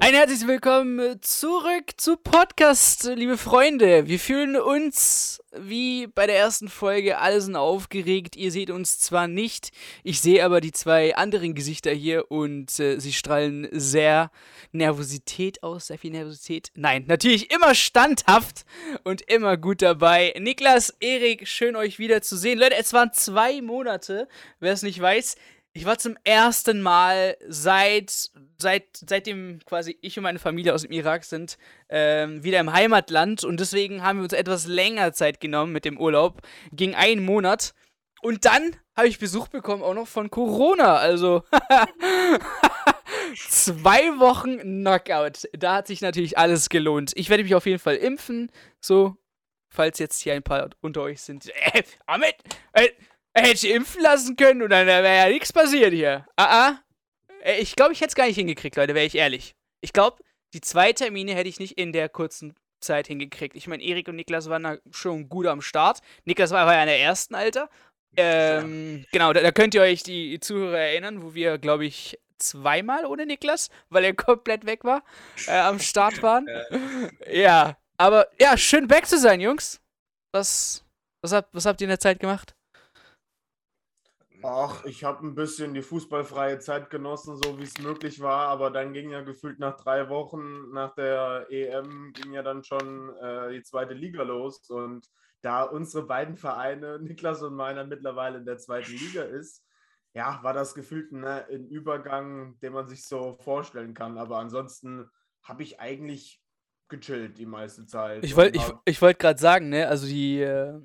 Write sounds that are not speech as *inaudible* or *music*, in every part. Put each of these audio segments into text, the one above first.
Ein herzliches Willkommen zurück zu Podcast, liebe Freunde. Wir fühlen uns wie bei der ersten Folge alle sind aufgeregt. Ihr seht uns zwar nicht, ich sehe aber die zwei anderen Gesichter hier und äh, sie strahlen sehr Nervosität aus, sehr viel Nervosität. Nein, natürlich immer standhaft und immer gut dabei. Niklas, Erik, schön euch wieder zu sehen. Leute, es waren zwei Monate, wer es nicht weiß. Ich war zum ersten Mal seit, seit, seitdem quasi ich und meine Familie aus dem Irak sind, ähm, wieder im Heimatland und deswegen haben wir uns etwas länger Zeit genommen mit dem Urlaub. Ging einen Monat. Und dann habe ich Besuch bekommen, auch noch von Corona. Also *laughs* zwei Wochen Knockout. Da hat sich natürlich alles gelohnt. Ich werde mich auf jeden Fall impfen. So, falls jetzt hier ein paar unter euch sind. Äh, *laughs* Ahmed, äh, er hätte impfen lassen können und dann wäre ja nichts passiert hier. Ah, ah. Äh, ich glaube, ich hätte es gar nicht hingekriegt, Leute, wäre ich ehrlich. Ich glaube, die zwei Termine hätte ich nicht in der kurzen Zeit hingekriegt. Ich meine, Erik und Niklas waren da schon gut am Start. Niklas war ja in der ersten, Alter. Ähm, genau, da, da, könnt ihr euch die Zuhörer erinnern, wo wir, glaube ich, zweimal ohne Niklas, weil er komplett weg war, äh, am Start waren. ja, *laughs* aber ja, schön weg zu sein, Jungs. Was, was, habt, was habt ihr in der Zeit gemacht? Ach, ich habe ein bisschen die fußballfreie Zeit genossen, so wie es möglich war, aber dann ging ja gefühlt nach drei Wochen nach der EM ging ja dann schon äh, die zweite Liga los und da unsere beiden Vereine, *laughs* Niklas und meiner, mittlerweile in der zweiten Liga ist, ja, war das gefühlt ne, ein Übergang, den man sich so vorstellen kann. Aber ansonsten habe ich eigentlich gechillt die meiste Zeit. Ich wollte ich, ich wollt gerade sagen, ne, also die äh,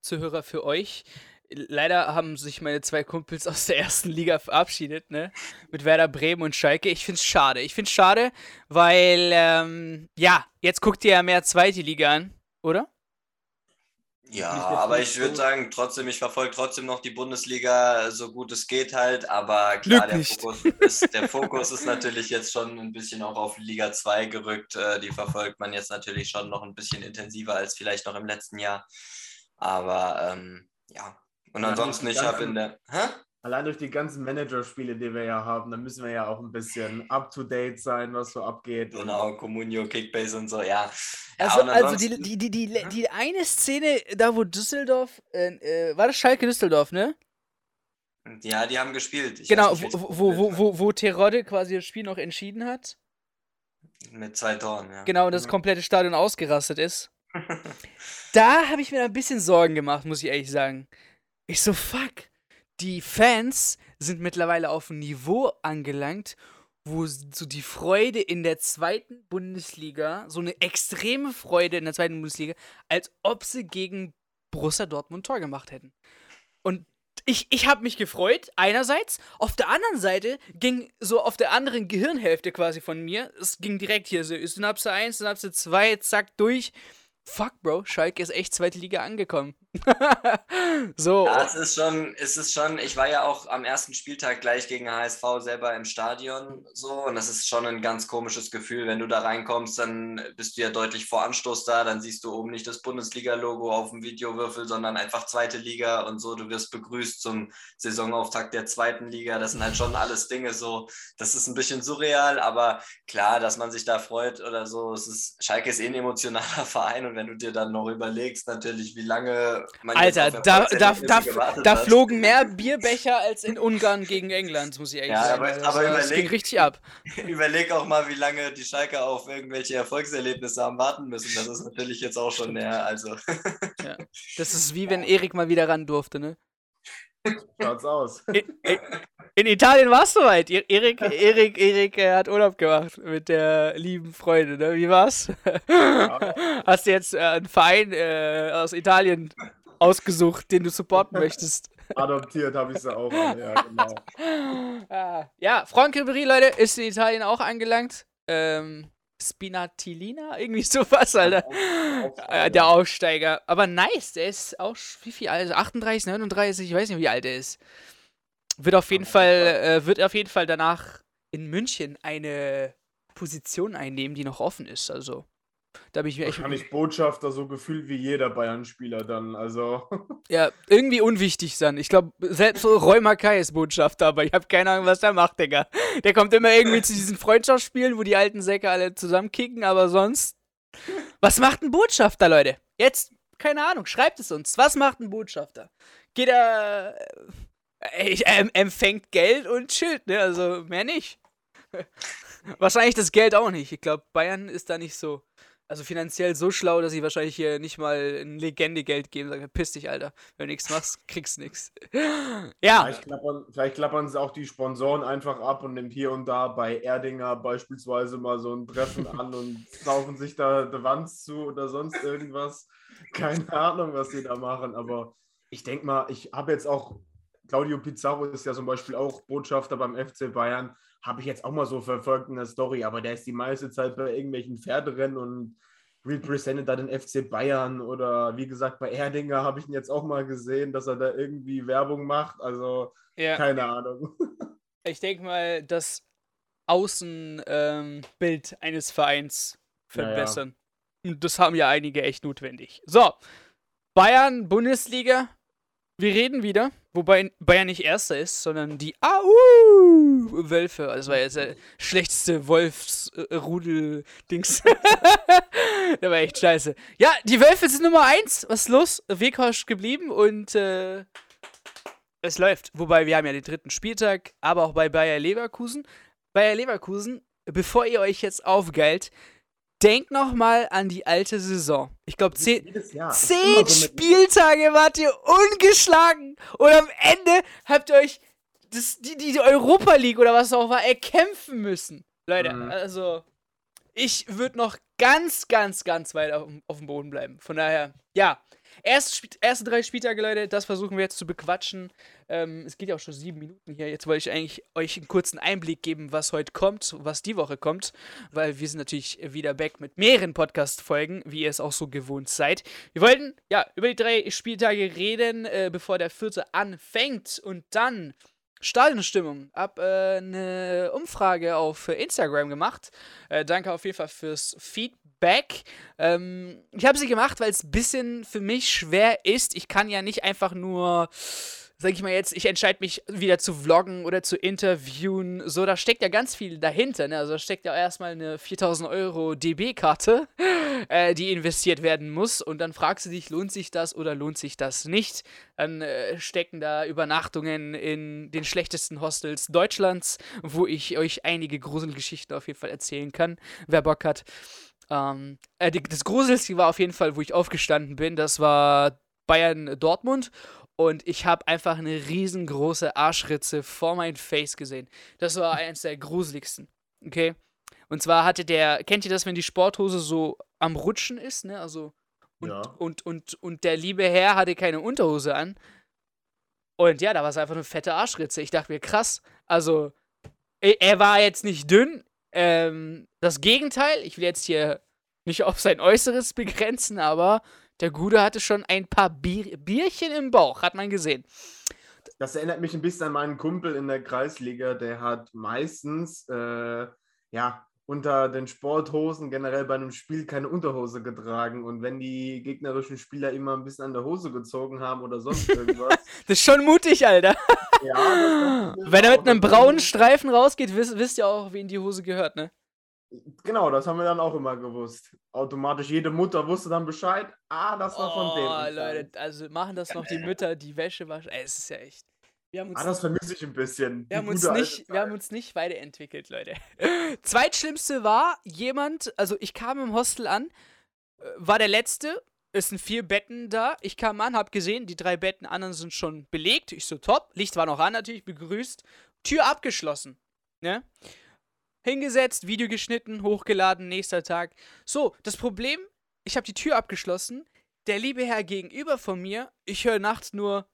Zuhörer für euch, leider haben sich meine zwei Kumpels aus der ersten Liga verabschiedet, ne? Mit Werder Bremen und Schalke. Ich find's schade. Ich find's schade, weil, ähm, ja, jetzt guckt ihr ja mehr zweite Liga an, oder? Ja, aber ich würde sagen, trotzdem, ich verfolge trotzdem noch die Bundesliga so gut es geht halt, aber klar, der Fokus, ist, der Fokus, ist, natürlich jetzt schon ein bisschen auch auf Liga 2 gerückt. Äh, die verfolgt man jetzt natürlich schon noch ein bisschen intensiver als vielleicht noch im letzten Jahr. Aber ähm, ja, und ansonsten, ich habe in der. Hä? Allein durch die ganzen Managerspiele, die wir ja haben, da müssen wir ja auch ein bisschen up to date sein, was so abgeht. Genau, Comunio, Kickbase und so, ja. Also, ja, also die, die, die, die, die eine Szene, da wo Düsseldorf, äh, äh, war das Schalke Düsseldorf, ne? Ja, die haben gespielt. Ich genau, nicht, wo, wo, wo, wo, wo Terodde quasi das Spiel noch entschieden hat. Mit zwei Toren, ja. Genau, und das komplette Stadion ausgerastet ist. *laughs* da habe ich mir ein bisschen Sorgen gemacht, muss ich ehrlich sagen. Ich so, fuck. Die Fans sind mittlerweile auf ein Niveau angelangt, wo so die Freude in der zweiten Bundesliga, so eine extreme Freude in der zweiten Bundesliga, als ob sie gegen Borussia Dortmund Tor gemacht hätten. Und ich, ich habe mich gefreut, einerseits. Auf der anderen Seite ging so auf der anderen Gehirnhälfte quasi von mir, es ging direkt hier so Synapse 1, Synapse 2, zack, durch fuck, Bro, Schalke ist echt zweite Liga angekommen. *laughs* so. Ja, es ist schon, es ist schon, ich war ja auch am ersten Spieltag gleich gegen HSV selber im Stadion so und das ist schon ein ganz komisches Gefühl, wenn du da reinkommst, dann bist du ja deutlich vor Anstoß da, dann siehst du oben nicht das Bundesliga-Logo auf dem Videowürfel, sondern einfach zweite Liga und so, du wirst begrüßt zum Saisonauftakt der zweiten Liga, das sind halt schon alles Dinge so, das ist ein bisschen surreal, aber klar, dass man sich da freut oder so, es ist, Schalke ist eh ein emotionaler *laughs* Verein und wenn du dir dann noch überlegst, natürlich, wie lange man Alter, da, da, da, da flogen mehr Bierbecher als in Ungarn gegen England, muss ich ehrlich ja, sagen. Aber, aber das, überleg, ging richtig ab. *laughs* Überleg auch mal, wie lange die Schalke auf irgendwelche Erfolgserlebnisse haben warten müssen. Das ist natürlich jetzt auch schon näher. Also. Ja. *laughs* Das ist wie wenn Erik mal wieder ran durfte, ne? Schaut's aus. In, in Italien war es soweit. E-, Erik, Erik, Erik äh, hat Urlaub gemacht mit der lieben Freundin. Ne? Wie war's? Ja. Hast du jetzt äh, einen Verein äh, aus Italien ausgesucht, den du supporten möchtest? Adoptiert habe ich sie auch. An. Ja, genau. Ah, ja, Franck Ribéry, Leute, ist in Italien auch angelangt. Ähm, Spinatilina, irgendwie sowas, Alter. Aufsteiger. Der Aufsteiger. Aber nice, der ist auch, wie viel alt? 38, 39, ich weiß nicht, wie alt er ist. Wird auf jeden Fall, äh, wird auf jeden Fall danach in München eine Position einnehmen, die noch offen ist. Also Da bin ich mir echt. Wahrscheinlich Botschafter, so gefühlt wie jeder Bayern-Spieler dann. Also. *laughs* Ja, irgendwie unwichtig dann. Ich glaube, selbst so Mackay ist Botschafter, aber ich habe keine Ahnung, was der macht, Digga. Der kommt immer irgendwie zu diesen Freundschaftsspielen, wo die alten Säcke alle zusammenkicken, aber sonst. Was macht ein Botschafter, Leute? Jetzt, keine Ahnung, schreibt es uns. Was macht ein Botschafter? Geht er. Äh, er empfängt Geld und chillt, ne? Also mehr nicht. *laughs* Wahrscheinlich das Geld auch nicht. Ich glaube, Bayern ist da nicht so, also finanziell so schlau, dass sie wahrscheinlich hier nicht mal ein Legende Geld geben. Sagen, piss dich, Alter. Wenn du nichts machst, *laughs* kriegst du nichts. *laughs* Ja. Vielleicht klappern, vielleicht klappern sie auch die Sponsoren einfach ab und nehmen hier und da bei Erdinger beispielsweise mal so ein Treffen *laughs* an und saufen sich da die Wand zu oder sonst irgendwas. Keine Ahnung, was sie da machen, aber ich denke mal, ich habe jetzt auch Claudio Pizarro ist ja zum Beispiel auch Botschafter beim FC Bayern. Habe ich jetzt auch mal so verfolgt in der Story, aber der ist die meiste Zeit bei irgendwelchen Pferderennen und represented da den FC Bayern oder wie gesagt bei Erdinger habe ich ihn jetzt auch mal gesehen, dass er da irgendwie Werbung macht. Also ja. keine Ahnung. *laughs* Ich denke mal, das Außenbild ähm, eines Vereins verbessern. Ja, ja. Und das haben ja einige echt notwendig. So, Bayern, Bundesliga, wir reden wieder, wobei Bayern nicht Erster ist, sondern die Au-Wölfe. Das war jetzt der schlechteste Wolfsrudel-Dings. *laughs* der war echt scheiße. Ja, die Wölfe sind Nummer 1. Was ist los? Weghorst geblieben und äh, es läuft. Wobei wir haben ja den dritten Spieltag, aber auch bei Bayer Leverkusen. Bayer Leverkusen, bevor ihr euch jetzt aufgeilt, Denk noch mal an die alte Saison. Ich glaube, zehn, zehn so Spieltage wart ihr ungeschlagen und am Ende habt ihr euch das, die, die Europa League oder was auch war erkämpfen müssen. Leute, mhm. also ich würde noch ganz, ganz, ganz weit auf, auf dem Boden bleiben. Von daher, ja, Erste, erste drei Spieltage, Leute, das versuchen wir jetzt zu bequatschen. Ähm, es geht ja auch schon sieben Minuten hier. Jetzt wollte ich eigentlich euch einen kurzen Einblick geben, was heute kommt, was die Woche kommt, weil wir sind natürlich wieder back mit mehreren Podcast-Folgen, wie ihr es auch so gewohnt seid. Wir wollten ja über die drei Spieltage reden, äh, bevor der vierte anfängt und dann Stadionstimmung. Hab äh, eine Umfrage auf Instagram gemacht. Äh, danke auf jeden Fall fürs Feedback. Ähm, ich habe sie gemacht, weil es ein bisschen für mich schwer ist. Ich kann ja nicht einfach nur sag ich mal jetzt, ich entscheide mich wieder zu vloggen oder zu interviewen. So, da steckt ja ganz viel dahinter. Ne? Also da steckt ja erstmal eine 4000 Euro DB-Karte, *laughs* äh, die investiert werden muss. Und dann fragst du dich, lohnt sich das oder lohnt sich das nicht? Dann äh, stecken da Übernachtungen in den schlechtesten Hostels Deutschlands, wo ich euch einige Gruselgeschichten auf jeden Fall erzählen kann, wer Bock hat. Ähm, äh, das Gruseligste war auf jeden Fall, wo ich aufgestanden bin. Das war Bayern Dortmund und ich habe einfach eine riesengroße Arschritze vor mein Face gesehen. Das war eins der gruseligsten. Okay? Und zwar hatte der, kennt ihr das, wenn die Sporthose so am Rutschen ist, ne? Also und, ja. und, und, und der liebe Herr hatte keine Unterhose an. Und ja, da war es einfach eine fette Arschritze. Ich dachte mir, krass. Also, er war jetzt nicht dünn. Ähm, das Gegenteil, ich will jetzt hier nicht auf sein Äußeres begrenzen, aber der Gute hatte schon ein paar Bier Bierchen im Bauch, hat man gesehen. Das erinnert mich ein bisschen an meinen Kumpel in der Kreisliga, der hat meistens äh, ja, unter den Sporthosen generell bei einem Spiel keine Unterhose getragen. Und wenn die gegnerischen Spieler immer ein bisschen an der Hose gezogen haben oder sonst *laughs* irgendwas. das ist schon mutig, Alter. ja, wenn er mit einem braunen Streifen rausgeht, wisst, wisst ihr auch, wen die Hose gehört, ne? Genau, das haben wir dann auch immer gewusst. Automatisch, jede Mutter wusste dann Bescheid. Ah, das war von dem. Oh, Leute, also machen das noch die Mütter, die Wäsche waschen. Ey, es ist ja echt. Wir haben uns ah, das vermisse ich ein bisschen. Wir haben, uns nicht, wir haben uns nicht weiterentwickelt, Leute. *laughs* Zweitschlimmste war jemand, also ich kam im Hostel an, äh, war der letzte, es sind vier Betten da. Ich kam an, hab gesehen, die drei Betten anderen sind schon belegt. Ich so, top. Licht war noch an, natürlich, begrüßt. Tür abgeschlossen. Ne? Hingesetzt, Video geschnitten, hochgeladen, nächster Tag. So, das Problem, ich habe die Tür abgeschlossen. Der liebe Herr gegenüber von mir, ich höre nachts nur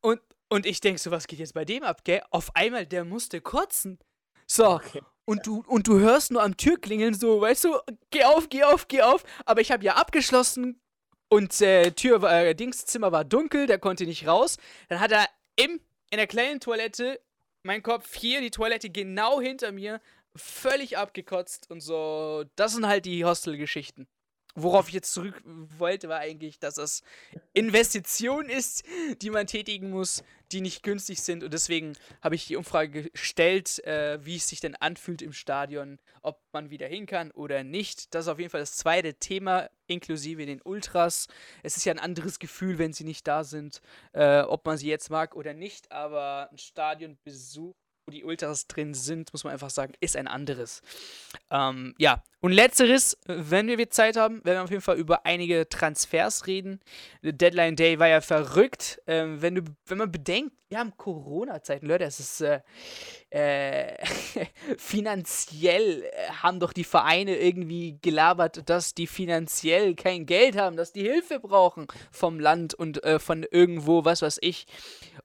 und, und ich denke so, was geht jetzt bei dem ab, gell? Auf einmal, der musste kotzen. So, okay. und, du, und du hörst nur am Türklingeln so, weißt du, geh auf, geh auf, geh auf. Aber ich habe ja abgeschlossen und äh, Tür, äh, Dingszimmer war dunkel, der konnte nicht raus. Dann hat er im, in der kleinen Toilette mein Kopf hier, die Toilette genau hinter mir, völlig abgekotzt und so. Das sind halt die Hostel-Geschichten. Worauf ich jetzt zurück wollte, war eigentlich, dass das Investitionen ist, die man tätigen muss, die nicht günstig sind. Und deswegen habe ich die Umfrage gestellt, äh, wie es sich denn anfühlt im Stadion, ob man wieder hin kann oder nicht. Das ist auf jeden Fall das zweite Thema, inklusive den Ultras. Es ist ja ein anderes Gefühl, wenn sie nicht da sind, äh, ob man sie jetzt mag oder nicht. Aber ein Stadionbesuch wo die Ultras drin sind, muss man einfach sagen, ist ein anderes. Ähm, ja, und letzteres, wenn wir Zeit haben, werden wir auf jeden Fall über einige Transfers reden. Deadline Day war ja verrückt. Ähm, wenn, du, wenn man bedenkt, wir haben Corona-Zeiten, Leute, es ist äh, äh, *laughs* finanziell äh, haben doch die Vereine irgendwie gelabert, dass die finanziell kein Geld haben, dass die Hilfe brauchen vom Land und äh, von irgendwo, was weiß ich.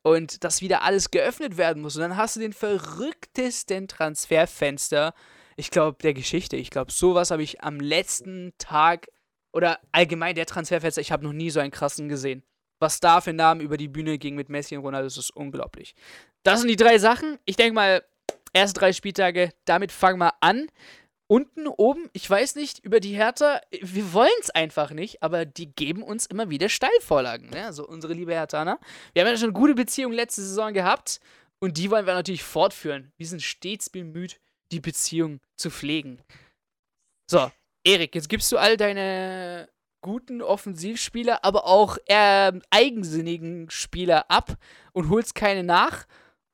Und dass wieder alles geöffnet werden muss. Und dann hast du den verrücktesten Transferfenster, ich glaube, der Geschichte. Ich glaube, sowas habe ich am letzten Tag oder allgemein der Transferfenster, ich habe noch nie so einen krassen gesehen was da für Namen über die Bühne ging mit Messi und Ronaldo, das ist unglaublich. Das sind die drei Sachen. Ich denke mal, erste drei Spieltage, damit fangen wir an. Unten, oben, ich weiß nicht, über die Hertha, wir wollen es einfach nicht, aber die geben uns immer wieder Steilvorlagen. Ne? Also unsere liebe Herthaner. Wir haben ja schon eine gute Beziehung letzte Saison gehabt und die wollen wir natürlich fortführen. Wir sind stets bemüht, die Beziehung zu pflegen. So, Erik, jetzt gibst du all deine guten Offensivspieler, aber auch eher eigensinnigen Spieler ab und holst keine nach.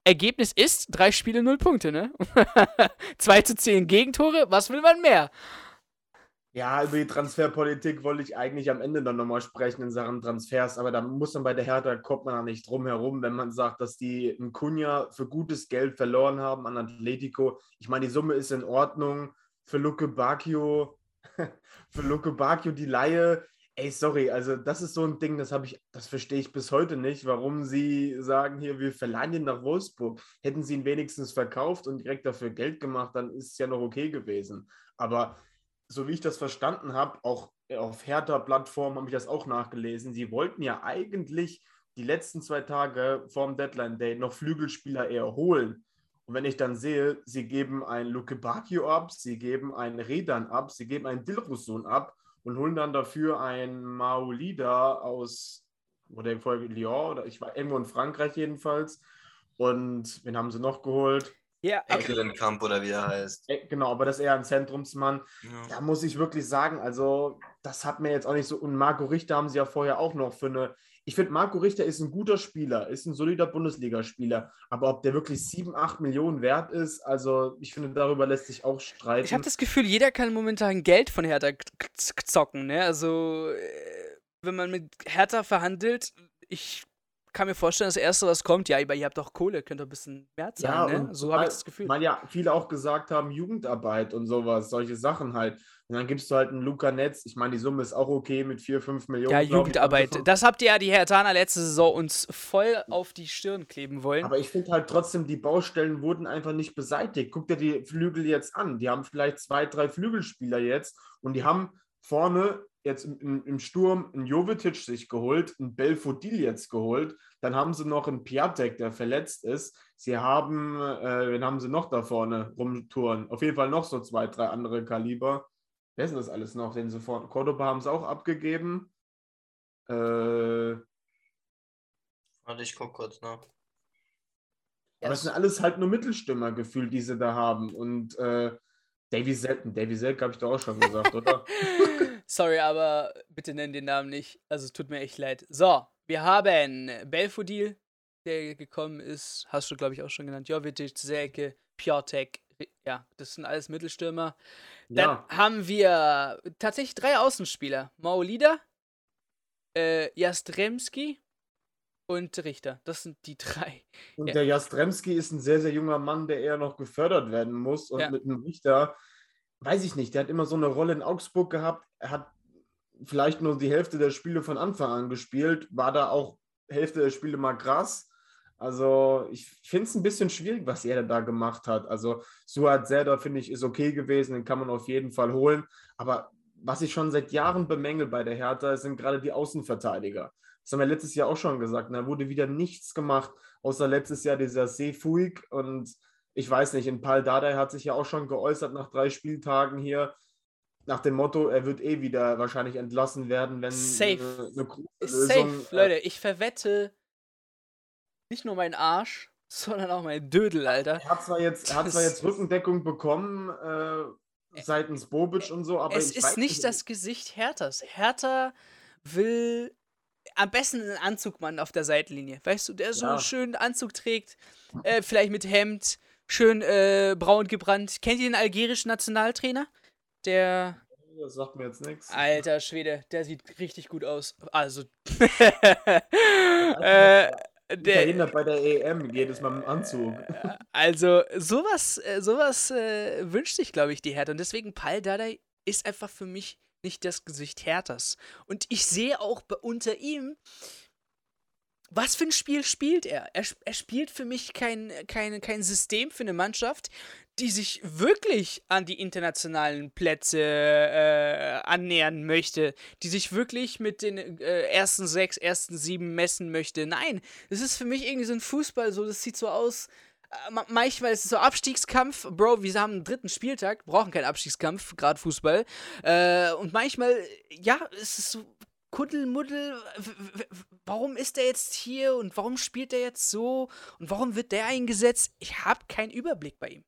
Ergebnis ist drei Spiele, null Punkte, ne? *laughs* 2 zu 10 Gegentore, was will man mehr? Ja, über die Transferpolitik wollte ich eigentlich am Ende dann nochmal sprechen in Sachen Transfers, aber da muss man bei der Hertha, kommt man da nicht drum herum, wenn man sagt, dass die einen Kunja für gutes Geld verloren haben an Atletico. Ich meine, die Summe ist in Ordnung. Für Luke Bacchio *laughs* für Luke Bacchio die Laie. Ey, sorry, also das ist so ein Ding, das habe ich, das verstehe ich bis heute nicht, warum sie sagen hier, wir verleihen ihn nach Wolfsburg. Hätten sie ihn wenigstens verkauft und direkt dafür Geld gemacht, dann ist es ja noch okay gewesen. Aber so wie ich das verstanden habe, auch auf Hertha-Plattform habe ich das auch nachgelesen. Sie wollten ja eigentlich die letzten zwei Tage vorm Deadline Day noch Flügelspieler eher holen. Und wenn ich dann sehe, sie geben ein Luke Bacchio ab, sie geben einen Redan ab, sie geben einen Dilrosun ab und holen dann dafür einen Maolida aus, oder im Folge Lyon, oder ich war irgendwo in Frankreich jedenfalls. Und wen haben sie noch geholt? Ja, Eckelenkamp oder wie er heißt. Genau, aber das ist eher ein Zentrumsmann. Ja. Da muss ich wirklich sagen, also das hat mir jetzt auch nicht so. Und Marco Richter haben sie ja vorher auch noch für eine ich finde, Marco Richter ist ein guter Spieler, ist ein solider Bundesligaspieler. Aber ob der wirklich 7, 8 Millionen wert ist, also ich finde, darüber lässt sich auch streiten. Ich habe das Gefühl, jeder kann momentan Geld von Hertha zocken. Ne? Also, äh, wenn man mit Hertha verhandelt, ich kann mir vorstellen, das Erste, was kommt, ja, aber ihr habt doch Kohle, könnt ihr ein bisschen mehr zahlen. Ja, ne? So habe ich das Gefühl. Weil ja viele auch gesagt haben, Jugendarbeit und sowas, solche Sachen halt. Und dann gibst du halt einen Luca Netz. Ich meine, die Summe ist auch okay mit 4, 5 Millionen. Ja, Jugendarbeit. Ich, das habt ihr ja die Hertaner letzte Saison uns voll auf die Stirn kleben wollen. Aber ich finde halt trotzdem, die Baustellen wurden einfach nicht beseitigt. Guck dir die Flügel jetzt an. Die haben vielleicht zwei, drei Flügelspieler jetzt und die haben vorne jetzt im, im Sturm einen Jovetic sich geholt, einen Belfodil jetzt geholt. Dann haben sie noch einen Piatek, der verletzt ist. Sie haben, äh, wen haben sie noch da vorne rumtouren? Auf jeden Fall noch so zwei, drei andere Kaliber. Wer ist denn das alles noch? Den sofort. Cordoba haben sie auch abgegeben. Äh, Warte, ich gucke kurz nach. Aber es sind alles halt nur Mittelstimmer gefühlt, die sie da haben. Und äh, Davy Selten, Davy Selk habe ich doch auch schon gesagt, oder? *laughs* Sorry, aber bitte nenn den Namen nicht. Also es tut mir echt leid. So, wir haben Belfodil, der gekommen ist. Hast du, glaube ich, auch schon genannt. Jovic, Selke, Piotek. Ja, das sind alles Mittelstürmer. Dann ja. haben wir tatsächlich drei Außenspieler. Maolida, äh, Jastremski und Richter. Das sind die drei. Und ja. der Jastremski ist ein sehr, sehr junger Mann, der eher noch gefördert werden muss. Und ja. mit einem Richter, weiß ich nicht, der hat immer so eine Rolle in Augsburg gehabt. Er hat vielleicht nur die Hälfte der Spiele von Anfang an gespielt, war da auch Hälfte der Spiele mal krass. Also ich finde es ein bisschen schwierig, was er da gemacht hat. Also Suat Zelda finde ich ist okay gewesen, den kann man auf jeden Fall holen. Aber was ich schon seit Jahren bemängel bei der Hertha, sind gerade die Außenverteidiger. Das haben wir letztes Jahr auch schon gesagt. Da wurde wieder nichts gemacht, außer letztes Jahr dieser Seefuig und ich weiß nicht, in Paul Dardai hat sich ja auch schon geäußert nach drei Spieltagen hier, nach dem Motto, er wird eh wieder wahrscheinlich entlassen werden, wenn Safe. eine, eine Lösung, Safe, äh, Leute, ich verwette nicht nur meinen Arsch, *laughs* sondern auch mein Dödel, Alter. Er hat zwar jetzt, hat zwar jetzt Rückendeckung bekommen äh, seitens Bobic und so, aber es ist nicht das Gesicht Herthas. Hertha will am besten einen Anzugmann auf der Seitenlinie. Weißt du, der so einen schönen Anzug trägt, äh, vielleicht mit Hemd, schön äh, braun gebrannt. Kennt ihr den algerischen Nationaltrainer? Der. Das sagt mir jetzt nichts. Alter Schwede, der sieht richtig gut aus. Also. *laughs* äh, der Italiener bei der EM jedes Mal im Anzug. Also, sowas, äh, sowas äh, wünscht sich, glaube ich, die Hertha. Und deswegen, Pal Dardai ist einfach für mich nicht das Gesicht Herthas. Und ich sehe auch unter ihm, was für ein Spiel spielt er? Er, er spielt für mich kein, kein, kein System für eine Mannschaft, die sich wirklich an die internationalen Plätze äh, annähern möchte, die sich wirklich mit den äh, ersten sechs, ersten sieben messen möchte. Nein, das ist für mich irgendwie so ein Fußball, so das sieht so aus. Äh, manchmal ist es so Abstiegskampf, Bro, wir haben einen dritten Spieltag, brauchen keinen Abstiegskampf, gerade Fußball. Äh, und manchmal, ja, ist es so Kuddelmuddel, warum ist der jetzt hier und warum spielt er jetzt so und warum wird der eingesetzt? Ich habe keinen Überblick bei ihm.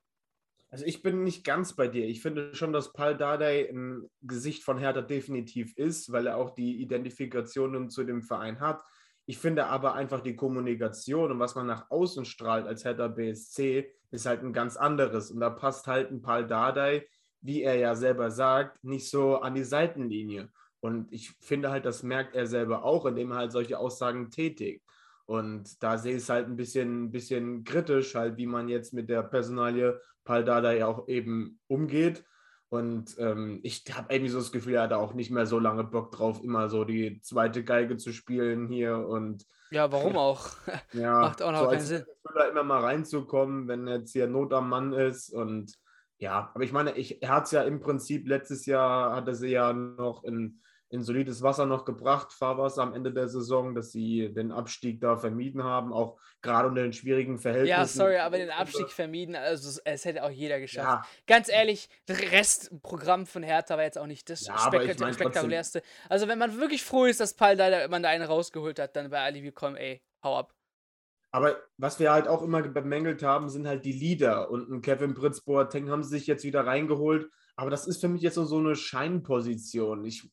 Also ich bin nicht ganz bei dir. Ich finde schon, dass Paul Dardai ein Gesicht von Hertha definitiv ist, weil er auch die Identifikationen zu dem Verein hat. Ich finde aber einfach die Kommunikation und was man nach außen strahlt als Hertha BSC ist halt ein ganz anderes. Und da passt halt ein Paul Dardai, wie er ja selber sagt, nicht so an die Seitenlinie. Und ich finde halt, das merkt er selber auch, indem er halt solche Aussagen tätigt. Und da sehe ich es halt ein bisschen, bisschen kritisch, halt, wie man jetzt mit der Personalie Paldada ja auch eben umgeht. Und ähm, ich habe irgendwie so das Gefühl, er hat auch nicht mehr so lange Bock drauf, immer so die zweite Geige zu spielen hier. Und ja, warum *laughs* auch? ja, *laughs* Macht auch noch so keinen Sinn. Da immer mal reinzukommen, wenn jetzt hier Not am Mann ist. Und ja, aber ich meine, ich, er hat es ja im Prinzip letztes Jahr, hat er sie ja noch in in solides Wasser noch gebracht, Fahrwasser am Ende der Saison, dass sie den Abstieg da vermieden haben, auch gerade unter den schwierigen Verhältnissen. Ja, sorry, aber den Abstieg vermieden, also es hätte auch jeder geschafft. Ja. Ganz ehrlich, das Restprogramm von Hertha war jetzt auch nicht das ja, Spek ich mein, spektakulärste. Also wenn man wirklich froh ist, dass Paul da, man da einen rausgeholt hat, dann bei Ali willkommen, ey, hau ab. Aber was wir halt auch immer bemängelt haben, sind halt die Leader. Und Kevin Pritz Boateng haben sie sich jetzt wieder reingeholt. Aber das ist für mich jetzt so eine Scheinposition. Ich,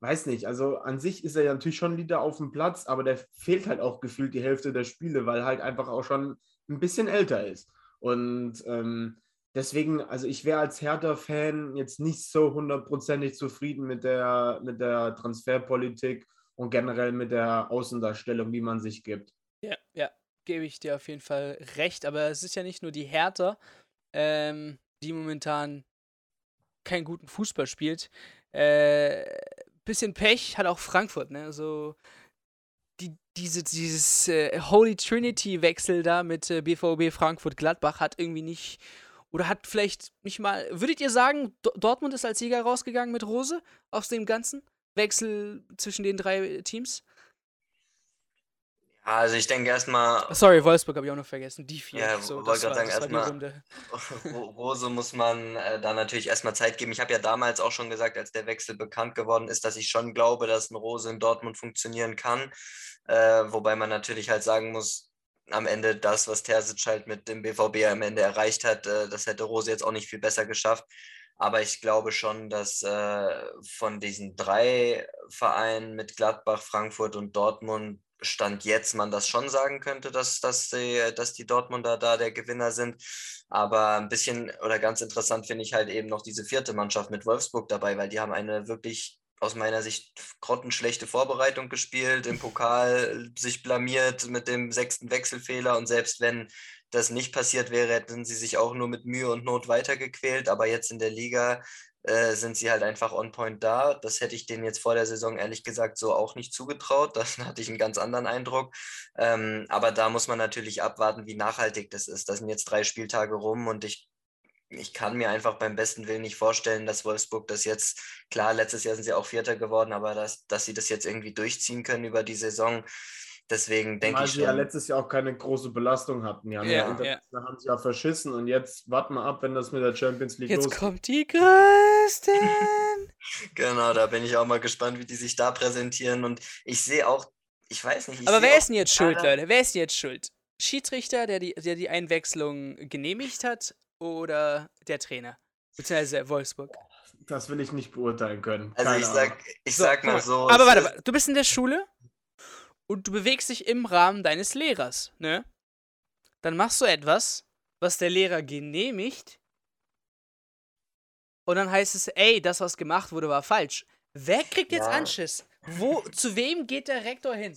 weiß nicht, also an sich ist er ja natürlich schon Leader auf dem Platz, aber der fehlt halt auch gefühlt die Hälfte der Spiele, weil halt einfach auch schon ein bisschen älter ist. Und ähm, deswegen, also ich wäre als Hertha-Fan jetzt nicht so hundertprozentig zufrieden mit der, mit der Transferpolitik und generell mit der Außendarstellung, wie man sich gibt. Ja, ja, gebe ich dir auf jeden Fall recht, aber es ist ja nicht nur die Hertha, ähm, die momentan keinen guten Fußball spielt. Äh, bisschen Pech hat auch Frankfurt, ne? So die, diese, dieses äh, Holy Trinity-Wechsel da mit äh, BVB Frankfurt-Gladbach hat irgendwie nicht. Oder hat vielleicht nicht mal. Würdet ihr sagen, D Dortmund ist als Sieger rausgegangen mit Rose aus dem ganzen Wechsel zwischen den drei Teams? Also ich denke erstmal. Sorry, Wolfsburg habe ich auch noch vergessen. Die vier. Ja, so, wollte gerade sagen, erstmal. Rose *laughs* muss man äh, da natürlich erstmal Zeit geben. Ich habe ja damals auch schon gesagt, als der Wechsel bekannt geworden ist, dass ich schon glaube, dass ein Rose in Dortmund funktionieren kann. Äh, wobei man natürlich halt sagen muss, am Ende das, was Terzic halt mit dem BVB am Ende erreicht hat, äh, das hätte Rose jetzt auch nicht viel besser geschafft. Aber ich glaube schon, dass äh, von diesen drei Vereinen mit Gladbach, Frankfurt und Dortmund Stand jetzt man das schon sagen könnte, dass, dass, die, dass die Dortmunder da der Gewinner sind. Aber ein bisschen oder ganz interessant finde ich halt eben noch diese vierte Mannschaft mit Wolfsburg dabei, weil die haben eine wirklich aus meiner Sicht grottenschlechte Vorbereitung gespielt, im Pokal sich blamiert mit dem sechsten Wechselfehler und selbst wenn das nicht passiert wäre, hätten sie sich auch nur mit Mühe und Not weitergequält. Aber jetzt in der Liga äh, sind sie halt einfach on point da. Das hätte ich denen jetzt vor der Saison ehrlich gesagt so auch nicht zugetraut. *laughs* Da hatte ich einen ganz anderen Eindruck. Ähm, aber da muss man natürlich abwarten, wie nachhaltig das ist. Da sind jetzt drei Spieltage rum und ich ich kann mir einfach beim besten Willen nicht vorstellen, dass Wolfsburg das jetzt, klar, letztes Jahr sind sie auch Vierter geworden, aber dass, dass sie das jetzt irgendwie durchziehen können über die Saison, Deswegen denke ich schon. Weil sie ja letztes Jahr auch keine große Belastung hatten. Ja, ja, ja. Da haben sie ja verschissen und jetzt warten wir ab, wenn das mit der Champions League Jetzt kommt die Größten. *laughs* genau, da bin ich auch mal gespannt, wie die sich da präsentieren und ich sehe auch, ich weiß nicht. Ich Aber wer ist denn jetzt schuld, Leute? Wer ist denn jetzt schuld? Schiedsrichter, der die, der die Einwechslung genehmigt hat oder der Trainer? Beziehungsweise Wolfsburg? Das will ich nicht beurteilen können. Also ich sag, ich so, sag mal so. Aber warte, warte, du bist in der Schule und du bewegst dich im Rahmen deines Lehrers, ne? Dann machst du etwas, was der Lehrer genehmigt. Und dann heißt es, ey, das, was gemacht wurde, war falsch. Wer kriegt jetzt ja. Anschiss? Wo, zu wem geht der Rektor hin?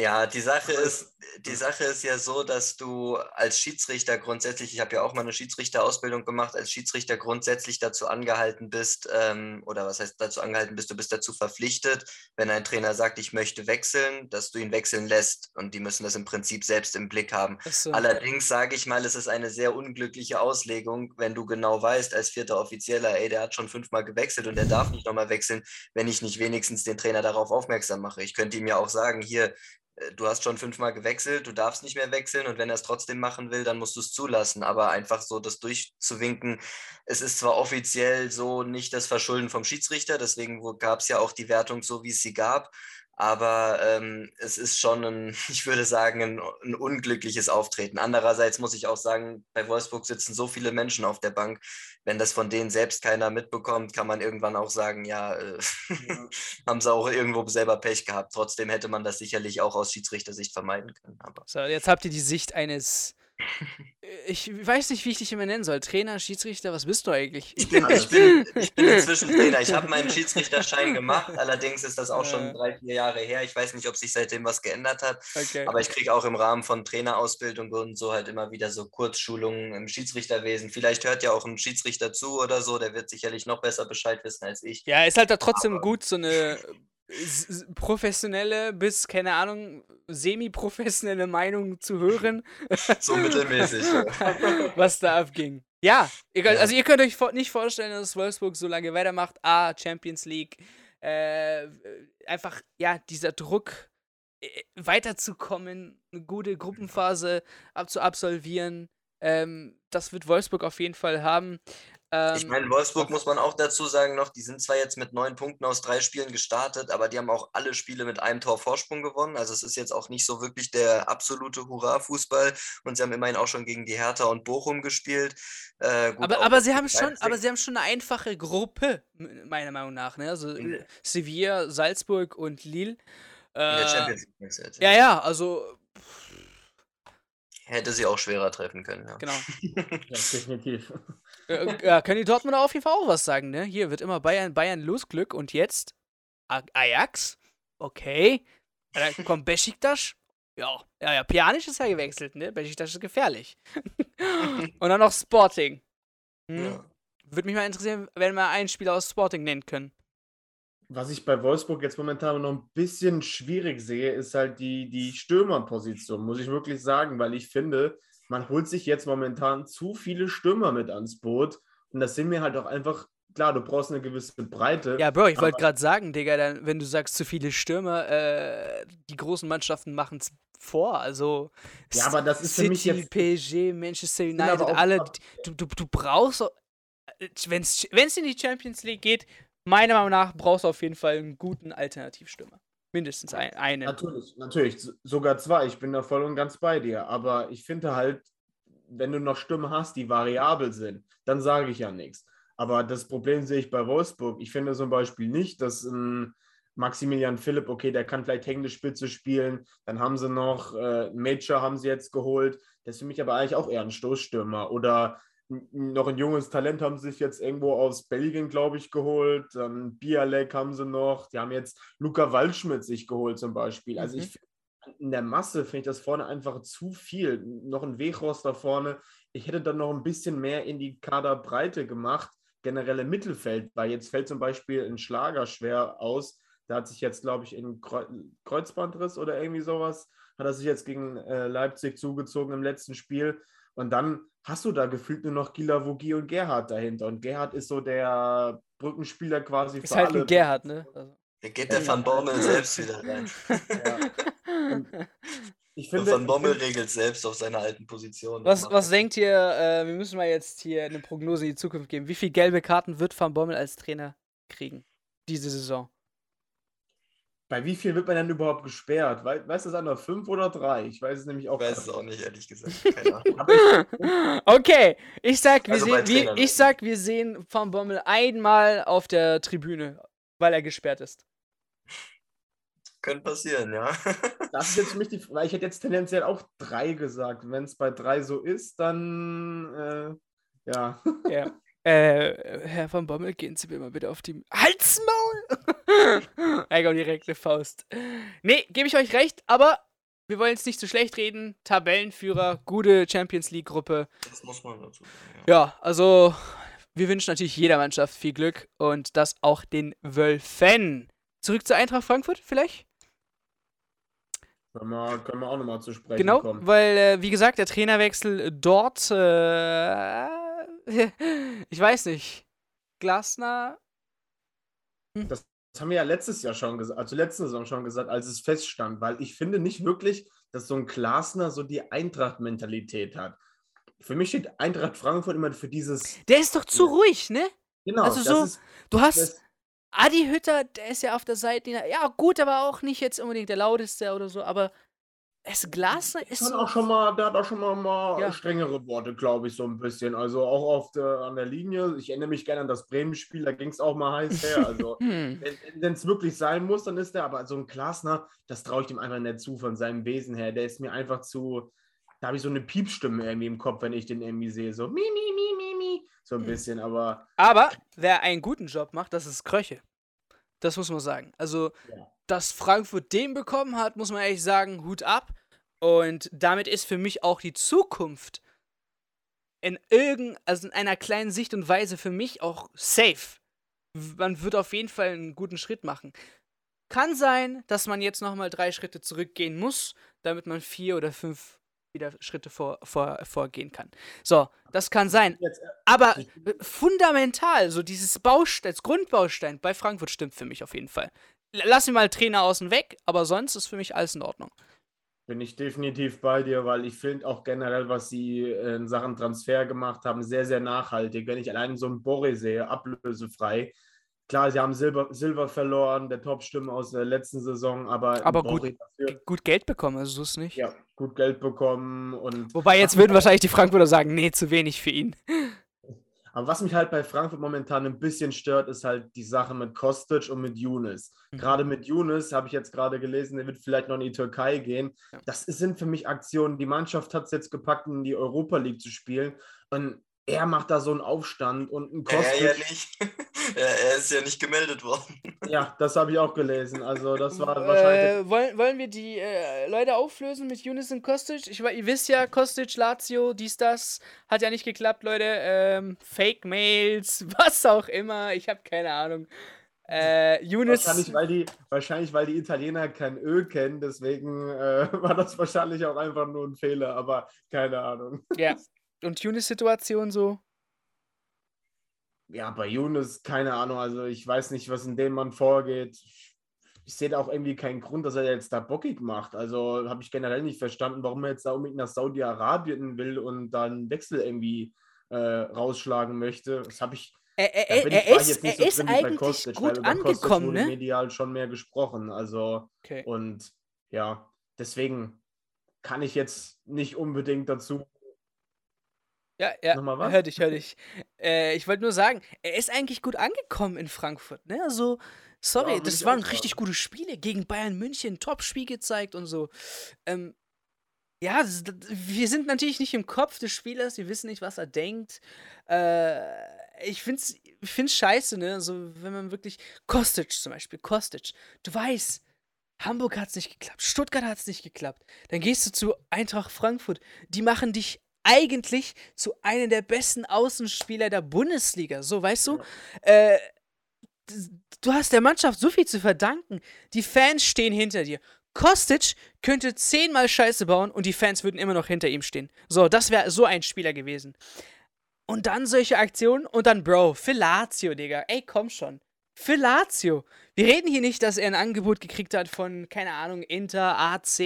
Ja, die Sache ist, die Sache ist ja so, dass du als Schiedsrichter grundsätzlich, ich habe ja auch mal eine Schiedsrichterausbildung gemacht, als Schiedsrichter grundsätzlich dazu angehalten bist, ähm, oder was heißt dazu angehalten bist, du bist dazu verpflichtet, wenn ein Trainer sagt, ich möchte wechseln, dass du ihn wechseln lässt. Und die müssen das im Prinzip selbst im Blick haben. So. Allerdings sage ich mal, es ist eine sehr unglückliche Auslegung, wenn du genau weißt, als vierter Offizieller, ey, der hat schon fünfmal gewechselt und der darf nicht nochmal wechseln, wenn ich nicht wenigstens den Trainer darauf aufmerksam mache. Ich könnte ihm ja auch sagen, hier, du hast schon fünfmal gewechselt, du darfst nicht mehr wechseln und wenn er es trotzdem machen will, dann musst du es zulassen. Aber einfach so das durchzuwinken, es ist zwar offiziell so nicht das Verschulden vom Schiedsrichter, deswegen gab es ja auch die Wertung so, wie es sie gab. Aber ähm, es ist schon ein, *laughs* ich würde sagen, ein, ein, unglückliches Auftreten. Andererseits muss ich auch sagen, bei Wolfsburg sitzen so viele Menschen auf der Bank. Wenn das von denen selbst keiner mitbekommt, kann man irgendwann auch sagen, ja, äh, ja. *laughs* haben sie auch irgendwo selber Pech gehabt. Trotzdem hätte man das sicherlich auch aus Schiedsrichtersicht vermeiden können. Aber. So, jetzt habt ihr die Sicht eines ich weiß nicht, wie ich dich immer nennen soll. Trainer, Schiedsrichter, was bist du eigentlich? Ich bin, ich bin, ich bin inzwischen *laughs* Trainer. Ich habe meinen Schiedsrichterschein gemacht. Allerdings ist das auch schon drei, vier Jahre her. Ich weiß nicht, ob sich seitdem was geändert hat. Okay. Aber ich kriege auch im Rahmen von Trainerausbildung und so halt immer wieder so Kurzschulungen im Schiedsrichterwesen. Vielleicht hört ja auch ein Schiedsrichter zu oder so. Der wird sicherlich noch besser Bescheid wissen als ich. Ja, ist halt da trotzdem Aber gut, so eine professionelle bis, keine Ahnung, semi-professionelle Meinung zu hören. *laughs* So mittelmäßig. was da abging. Ja, egal, ja, also ihr könnt euch nicht vorstellen, dass Wolfsburg so lange weitermacht. Ah, Champions League. Äh, einfach, ja, dieser Druck, äh, weiterzukommen, eine gute Gruppenphase abzuabsolvieren. Ähm, das wird Wolfsburg auf jeden Fall haben. Ähm, ich meine, Wolfsburg muss man auch dazu sagen noch, die sind zwar jetzt mit neun Punkten aus drei Spielen gestartet, aber die haben auch alle Spiele mit einem Tor Vorsprung gewonnen. Also es ist jetzt auch nicht so wirklich der absolute Hurra-Fußball und sie haben immerhin auch schon gegen die Hertha und Bochum gespielt. Äh, gut, aber, aber sie haben schon, aber sie haben schon eine einfache Gruppe, meiner Meinung nach. Ne? Also mhm. Sevilla, Salzburg und Lille. Äh. Ja, ja, also hätte sie auch schwerer treffen können. Ja. Genau. *laughs* ja, definitiv. Äh, ja, können die Dortmunder auf jeden Fall auch was sagen, ne? Hier wird immer Bayern, Bayern Losglück und jetzt Ajax. Okay. Dann kommt Besiktas. Ja, ja, ja, Pianisch ist ja gewechselt, ne? Besiktas ist gefährlich. *laughs* und dann noch Sporting. Hm? Ja. Würde mich mal interessieren, wenn wir einen Spieler aus Sporting nennen können. Was ich bei Wolfsburg jetzt momentan noch ein bisschen schwierig sehe, ist halt die, die Stürmerposition, muss ich wirklich sagen, weil ich finde, man holt sich jetzt momentan zu viele Stürmer mit ans Boot. Und das sind mir halt auch einfach, klar, du brauchst eine gewisse Breite. Ja, Bro, ich wollte gerade sagen, Digga, dann, wenn du sagst, zu viele Stürmer, äh, die großen Mannschaften machen es vor. Also ja, aber das ist City, für mich jetzt, PSG, Manchester United, alle. Du, du, du brauchst, wenn es in die Champions League geht, meiner Meinung nach brauchst du auf jeden Fall einen guten Alternativstürmer. Mindestens ein, einen. Natürlich, natürlich. Sogar zwei. Ich bin da voll und ganz bei dir. Aber ich finde halt, wenn du noch Stimmen hast, die variabel sind, dann sage ich ja nichts. Aber das Problem sehe ich bei Wolfsburg. Ich finde zum Beispiel nicht, dass ein Maximilian Philipp, okay, der kann vielleicht hängende Spitze spielen. Dann haben sie noch äh, Major haben sie jetzt geholt. Das ist für mich aber eigentlich auch eher ein Stoßstürmer. Oder noch ein junges Talent haben sie sich jetzt irgendwo aus Belgien, glaube ich, geholt. Dann Bialek haben sie noch. Die haben jetzt Luca Waldschmidt sich geholt zum Beispiel. Also mhm. ich in der Masse finde ich das vorne einfach zu viel. Noch ein Wechhorst da vorne. Ich hätte dann noch ein bisschen mehr in die Kaderbreite gemacht, generelle Mittelfeld, weil jetzt fällt zum Beispiel ein Schlager schwer aus. Da hat sich jetzt, glaube ich, in Kreuzbandriss oder irgendwie sowas, hat er sich jetzt gegen äh, Leipzig zugezogen im letzten Spiel. Und dann hast du da gefühlt nur noch Gila Vogie und Gerhard dahinter. Und Gerhard ist so der Brückenspieler quasi ist für halt alle. Gerhard, ne? Also. Da geht der Van Bommel selbst wieder rein. ja. Ich finde, Van Bommel find, regelt selbst auf seiner alten Position. Was, was denkt ihr, äh, wir müssen mal jetzt hier eine Prognose in die Zukunft geben. Wie viele gelbe Karten wird Van Bommel als Trainer kriegen diese Saison? Bei wie viel wird man denn überhaupt gesperrt? We weißt du das noch fünf oder drei? Ich weiß es nämlich auch. Ich weiß es auch nicht, ehrlich gesagt. Keine *laughs* *laughs* okay, ich sag, wir also sehen, wir, ich sag, wir sehen Van Bommel einmal auf der Tribüne, weil er gesperrt ist. Könnte passieren, ja. *laughs* Das ist jetzt für mich die weil ich hätte jetzt tendenziell auch drei gesagt. Wenn es bei drei so ist, dann äh, ja. Ja. Äh, Herr von Bommel, gehen Sie mir mal bitte auf die Halsmaul! *laughs* Egon direkt eine Faust. Nee, gebe ich euch recht, aber wir wollen jetzt nicht zu schlecht reden. Tabellenführer, gute Champions League-Gruppe. Das muss man dazu sagen. Ja. ja, also wir wünschen natürlich jeder Mannschaft viel Glück und das auch den Wölfen. Zurück zur Eintracht Frankfurt vielleicht? Können wir, können wir auch nochmal zu sprechen genau, kommen. weil, äh, wie gesagt, der Trainerwechsel dort, äh, *laughs* ich weiß nicht, Glasner. Hm. Das, das, haben wir ja letztes Jahr schon gesagt, also letzte Saison schon gesagt, als es feststand, weil ich finde nicht wirklich, dass so ein Glasner so die Eintracht-Mentalität hat. Für mich steht Eintracht Frankfurt immer für dieses. Der ist doch zu ruhig, ne? Genau. Also so, ist, du hast Adi Hütter, der ist ja auf der Seite. Ja, gut, aber auch nicht jetzt unbedingt der lauteste oder so, aber es Glasner ist. So auch schon mal, der hat auch schon mal, mal ja. strengere Worte, glaube ich, so ein bisschen. Also auch auf der, an der Linie. Ich erinnere mich gerne an das Bremen-Spiel, da ging es auch mal heiß her. Also, *laughs* hm. wenn es wirklich sein muss, dann ist der, aber so ein Glasner, das traue ich dem einfach nicht zu von seinem Wesen her. Der ist mir einfach zu. Da habe ich so eine Piepstimme irgendwie im Kopf, wenn ich den irgendwie sehe. So, mi, mi, mi, mi, mi. So ein hm. bisschen, aber. Aber wer einen guten Job macht, das ist Kröche. Das muss man sagen. Also, ja. dass Frankfurt den bekommen hat, muss man ehrlich sagen, Hut ab. Und damit ist für mich auch die Zukunft in irgend, also in einer kleinen Sicht und Weise für mich auch safe. Man wird auf jeden Fall einen guten Schritt machen. Kann sein, dass man jetzt nochmal drei Schritte zurückgehen muss, damit man vier oder fünf wieder Schritte vor, vor, vorgehen kann. So, das kann sein. Äh, Aber fundamental, so dieses Baustein, das Grundbaustein bei Frankfurt stimmt für mich auf jeden Fall. Lass mir mal Trainer außen weg, aber sonst ist für mich alles in Ordnung. Bin ich definitiv bei dir, weil ich finde auch generell, was sie in Sachen Transfer gemacht haben, sehr, sehr nachhaltig. Wenn ich allein so einen Borre sehe, ablösefrei, Klar, sie haben Silber, Silber verloren, der Top-Stimme aus der letzten Saison, aber. Aber gut, dafür, gut Geld bekommen, also so ist nicht. Ja, gut Geld bekommen und. Wobei jetzt würden wahrscheinlich die Frankfurter sagen, nee, zu wenig für ihn. Aber was mich halt bei Frankfurt momentan ein bisschen stört, ist halt die Sache mit Kostic und mit Younes. Mhm. Gerade mit Younes habe ich jetzt gerade gelesen, der wird vielleicht noch in die Türkei gehen. Ja. Das sind für mich Aktionen. Die Mannschaft hat es jetzt gepackt, in die Europa League zu spielen. Und er macht da so einen Aufstand und ein Kostic. Er ja nicht. *laughs* er ist ja nicht gemeldet worden. Ja, das habe ich auch gelesen. Also das war äh, wahrscheinlich. wollen, wollen wir die äh, Leute auflösen mit Younes und Kostic? Ich, ihr wisst ja, Kostic, Lazio, dies, das. Hat ja nicht geklappt, Leute. Ähm, Fake-Mails, *laughs* was auch immer. Ich habe keine Ahnung. Äh, Younes. Wahrscheinlich weil, die, wahrscheinlich, weil die Italiener kein Öl kennen, deswegen äh, *laughs* war das wahrscheinlich auch einfach nur ein Fehler, aber keine Ahnung. Ja, und Younes-Situation so? Ja, bei Younes, keine Ahnung. Also ich weiß nicht, was in dem Mann vorgeht. Ich sehe da auch irgendwie keinen Grund, dass er jetzt da bockig macht. Also habe ich generell nicht verstanden, warum er jetzt da unbedingt nach Saudi-Arabien will und dann Wechsel irgendwie äh, rausschlagen möchte. Das habe ich. Er, er, er ist, er so ist eigentlich Kostic, gut angekommen, wurde ne? medial schon mehr gesprochen. Also okay. und ja, deswegen kann ich jetzt nicht unbedingt dazu ja, ja, Nochmal was? hör dich, hör dich. Äh, ich wollte nur sagen, er ist eigentlich gut angekommen in Frankfurt, ne? Also, sorry, ja, das waren richtig gute Spiele gegen Bayern München, Top-Spiel gezeigt und so. Ähm, ja, das, das, wir sind natürlich nicht im Kopf des Spielers, wir wissen nicht, was er denkt. Äh, ich find's, ich find's scheiße, ne? Also, wenn man wirklich. Kostic zum Beispiel, Kostic. Du weißt, Hamburg hat's nicht geklappt, Stuttgart hat's nicht geklappt. Dann gehst du zu Eintracht Frankfurt. Die machen dich eigentlich zu einem der besten Außenspieler der Bundesliga. So, weißt du? Äh, du hast der Mannschaft so viel zu verdanken. Die Fans stehen hinter dir. Kostic könnte zehnmal Scheiße bauen und die Fans würden immer noch hinter ihm stehen. So, das wäre so ein Spieler gewesen. Und dann solche Aktionen und dann, Bro, für Lazio, Digga. Ey, komm schon. für Lazio. Wir reden hier nicht, dass er ein Angebot gekriegt hat von, keine Ahnung, Inter, AC,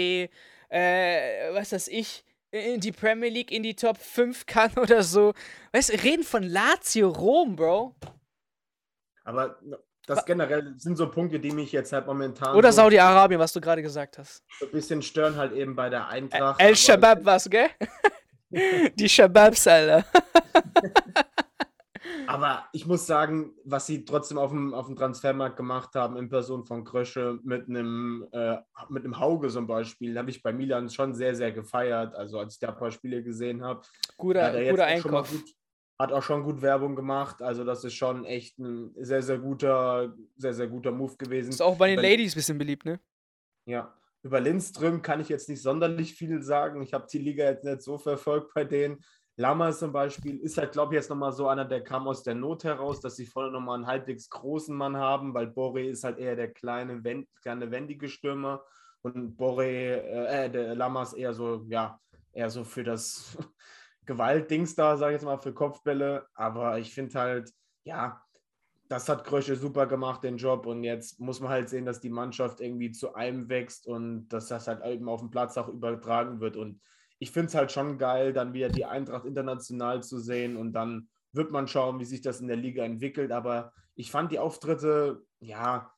äh, was weiß ich, in die Premier League in die Top 5 kann *laughs* oder so. Weißt du, reden von Lazio Rom, Bro. Aber das generell sind so Punkte, die mich jetzt halt momentan. Oder so Saudi-Arabien, was du gerade gesagt hast. So ein bisschen stören halt eben bei der Eintracht. El Shabab was, gell? *laughs* die Shababs, Alter. *laughs* Aber ich muss sagen, was sie trotzdem auf dem, auf dem Transfermarkt gemacht haben, in Person von Krösche mit einem, äh, mit einem Hauge zum Beispiel, habe ich bei Milan schon sehr, sehr gefeiert. Also als ich da ein paar Spiele gesehen habe. Guter, guter Einkauf. Gut, hat auch schon gut Werbung gemacht. Also das ist schon echt ein sehr, sehr guter, sehr, sehr guter Move gewesen. Ist auch bei den Ladies ein bisschen beliebt, ne? Ja. Über Lindström kann ich jetzt nicht sonderlich viel sagen. Ich habe die Liga jetzt nicht so verfolgt bei denen. Lammers zum Beispiel ist halt, glaube ich, jetzt nochmal so einer, der kam aus der Not heraus, dass sie vorne nochmal einen halbwegs großen Mann haben, weil Boré ist halt eher der kleine, kleine wendige Stürmer und Boré, äh, der Lammers eher so, ja, eher so für das *laughs* Gewaltdings da, sage ich jetzt mal, für Kopfbälle. Aber ich finde halt, ja, das hat Krösche super gemacht, den Job. Und jetzt muss man halt sehen, dass die Mannschaft irgendwie zu einem wächst und dass das halt eben auf dem Platz auch übertragen wird. Und ich finde es halt schon geil, dann wieder die Eintracht international zu sehen und dann wird man schauen, wie sich das in der Liga entwickelt. Aber ich fand die Auftritte, ja,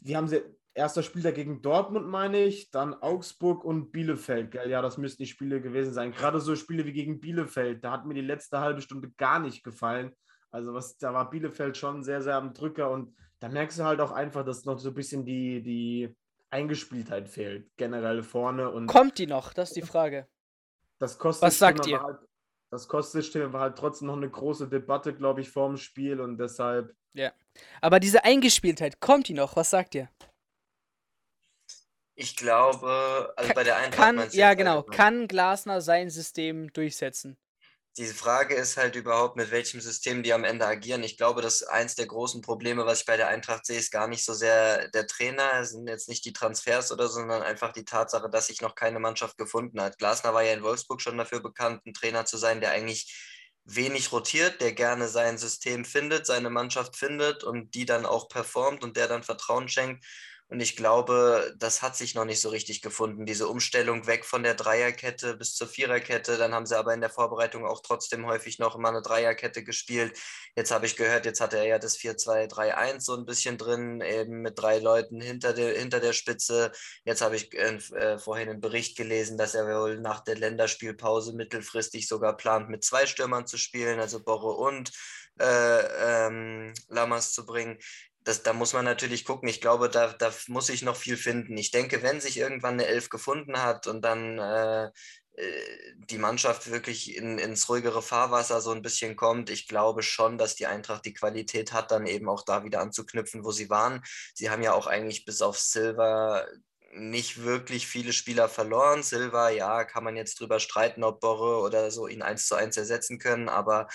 wir haben sie, erster Spieltag gegen Dortmund, meine ich, dann Augsburg und Bielefeld. Gell? Ja, das müssten die Spiele gewesen sein. Gerade so Spiele wie gegen Bielefeld, da hat mir die letzte halbe Stunde gar nicht gefallen. Also was, da war Bielefeld schon sehr, sehr am Drücker und da merkst du halt auch einfach, dass noch so ein bisschen die, die Eingespieltheit fehlt, generell vorne. Und Kommt die noch? Das ist die Frage. Das kostet Was sagt ihr? Halt, das Kostensystem war halt trotzdem noch eine große Debatte, glaube ich, vorm Spiel und deshalb. Ja. Aber diese Eingespieltheit, kommt die noch? Was sagt ihr? Ich glaube, also bei der Eintracht. Kann, ja, genau. Kann Glasner sein System durchsetzen? Die Frage ist halt überhaupt, mit welchem System die am Ende agieren. Ich glaube, dass eins der großen Probleme, was ich bei der Eintracht sehe, ist gar nicht so sehr der Trainer, es sind jetzt nicht die Transfers oder so, sondern einfach die Tatsache, dass sich noch keine Mannschaft gefunden hat. Glasner war ja in Wolfsburg schon dafür bekannt, ein Trainer zu sein, der eigentlich wenig rotiert, der gerne sein System findet, seine Mannschaft findet und die dann auch performt und der dann Vertrauen schenkt. Und ich glaube, das hat sich noch nicht so richtig gefunden, diese Umstellung weg von der Dreierkette bis zur Viererkette. Dann haben sie aber in der Vorbereitung auch trotzdem häufig noch immer eine Dreierkette gespielt. Jetzt habe ich gehört, jetzt hat er ja das 4-2-3-1 so ein bisschen drin, eben mit drei Leuten hinter der, hinter der Spitze. Jetzt habe ich äh, äh vorhin einen Bericht gelesen, dass er wohl nach der Länderspielpause mittelfristig sogar plant, mit zwei Stürmern zu spielen, also Borre und äh, ähm, Lammers zu bringen das, da muss man natürlich gucken. Ich glaube, da, da muss ich noch viel finden. Ich denke, wenn sich irgendwann eine Elf gefunden hat und dann äh, äh, die Mannschaft wirklich in, ins ruhigere Fahrwasser so ein bisschen kommt, ich glaube schon, dass die Eintracht die Qualität hat, dann eben auch da wieder anzuknüpfen, wo sie waren. Sie haben ja auch eigentlich bis auf Silver nicht wirklich viele Spieler verloren. Silva, ja, kann man jetzt drüber streiten, ob Borre oder so ihn eins zu eins ersetzen können, aber,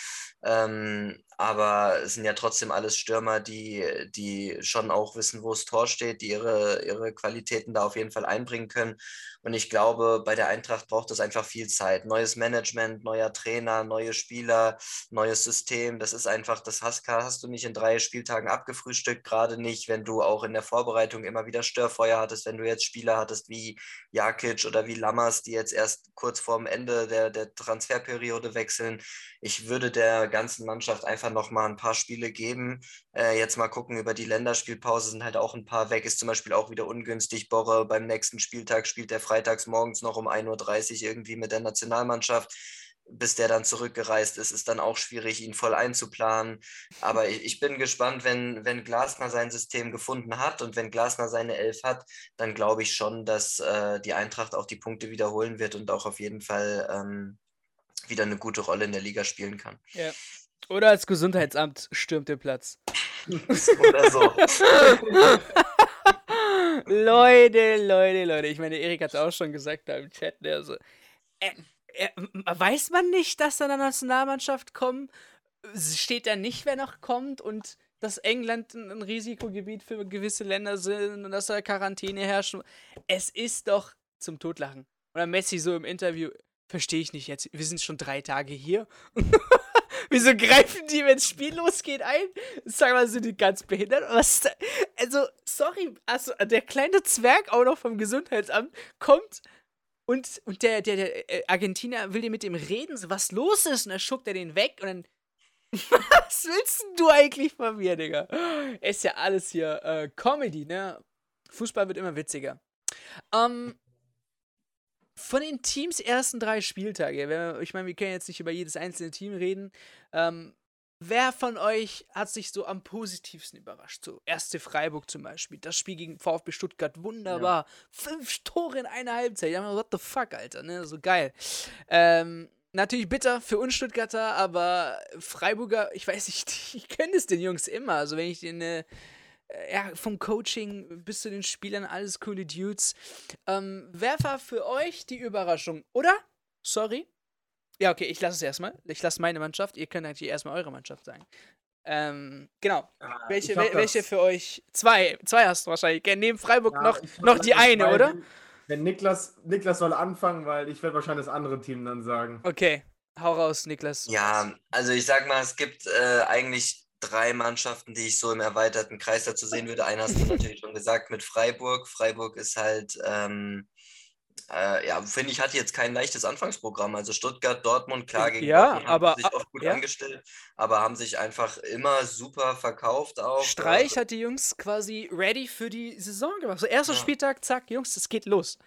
ähm, aber es sind ja trotzdem alles Stürmer, die, die schon auch wissen, wo das Tor steht, die ihre, ihre Qualitäten da auf jeden Fall einbringen können. Und ich glaube, bei der Eintracht braucht es einfach viel Zeit. Neues Management, neuer Trainer, neue Spieler, neues System. Das ist einfach, das hast, hast du nicht in drei Spieltagen abgefrühstückt, gerade nicht, wenn du auch in der Vorbereitung immer wieder Störfeuer hattest, wenn du jetzt Spieler hattest wie Jakic oder wie Lammers, die jetzt erst kurz vorm Ende der, der Transferperiode wechseln. Ich würde der ganzen Mannschaft einfach noch mal ein paar Spiele geben. Äh, jetzt mal gucken, über die Länderspielpause sind halt auch ein paar weg. Ist zum Beispiel auch wieder ungünstig. Borre beim nächsten Spieltag spielt der freitags morgens noch um 1.30 Uhr irgendwie mit der Nationalmannschaft. Bis der dann zurückgereist ist, ist dann auch schwierig, ihn voll einzuplanen. Aber ich, ich bin gespannt, wenn, wenn Glasner sein System gefunden hat und wenn Glasner seine Elf hat, dann glaube ich schon, dass äh, die Eintracht auch die Punkte wiederholen wird und auch auf jeden Fall ähm, wieder eine gute Rolle in der Liga spielen kann. Ja. Oder als Gesundheitsamt stürmt den Platz. Oder so. *laughs* Leute, Leute, Leute. Ich meine, Erik hat es auch schon gesagt da im Chat. Der so, äh, äh, weiß man nicht, dass da eine Nationalmannschaft kommt? Steht da nicht, wer noch kommt und dass England ein Risikogebiet für gewisse Länder sind und dass da Quarantäne herrscht? Es ist doch zum Totlachen. Oder Messi so im Interview. verstehe ich nicht jetzt. Wir sind schon drei Tage hier. *laughs* Wieso greifen die, wenn das Spiel losgeht, ein? Sag mal, sind die ganz behindert? Was? Also, sorry, also der kleine Zwerg auch noch vom Gesundheitsamt kommt und, und der, der, der äh, Argentinier will dir mit dem reden, was los ist, und dann schuckt er den weg und dann. *laughs* was willst du eigentlich von mir, Digga? Ist ja alles hier äh, Comedy, ne? Fußball wird immer witziger. Ähm, von den Teams ersten drei Spieltage, ich meine, wir können jetzt nicht über jedes einzelne Team reden. Ähm, wer von euch hat sich so am positivsten überrascht? So, erste Freiburg zum Beispiel. Das Spiel gegen VfB Stuttgart, wunderbar. Ja. Fünf Tore in einer Halbzeit. Ja, what the fuck, Alter, ne? So geil. Ähm, natürlich bitter für uns Stuttgarter, aber Freiburger, ich weiß nicht, *laughs* ich kenne es den Jungs immer. Also, wenn ich den. Äh, ja, vom Coaching bis zu den Spielern, alles coole Dudes. Ähm, wer war für euch die Überraschung, oder? Sorry. Ja, okay, ich lasse es erstmal. Ich lasse meine Mannschaft. Ihr könnt natürlich erstmal eure Mannschaft sagen. Ähm, genau. Ah, welche, wel welche für euch? Zwei. Zwei hast du wahrscheinlich. Neben Freiburg ja, noch, noch die eine, zwei, oder? Wenn Niklas, Niklas soll anfangen, weil ich werde wahrscheinlich das andere Team dann sagen. Okay, hau raus, Niklas. Ja, also ich sag mal, es gibt äh, eigentlich drei Mannschaften, die ich so im erweiterten Kreis dazu sehen würde. Einer hast du *laughs* natürlich schon gesagt mit Freiburg. Freiburg ist halt, ähm, äh, ja, finde ich, hat jetzt kein leichtes Anfangsprogramm. Also Stuttgart, Dortmund, klar gegen ja, Dortmund aber, haben sich auch gut ja. angestellt, aber haben sich einfach immer super verkauft auch. Streich hat die Jungs quasi ready für die Saison gemacht. So erster ja. Spieltag, zack, Jungs, es geht los.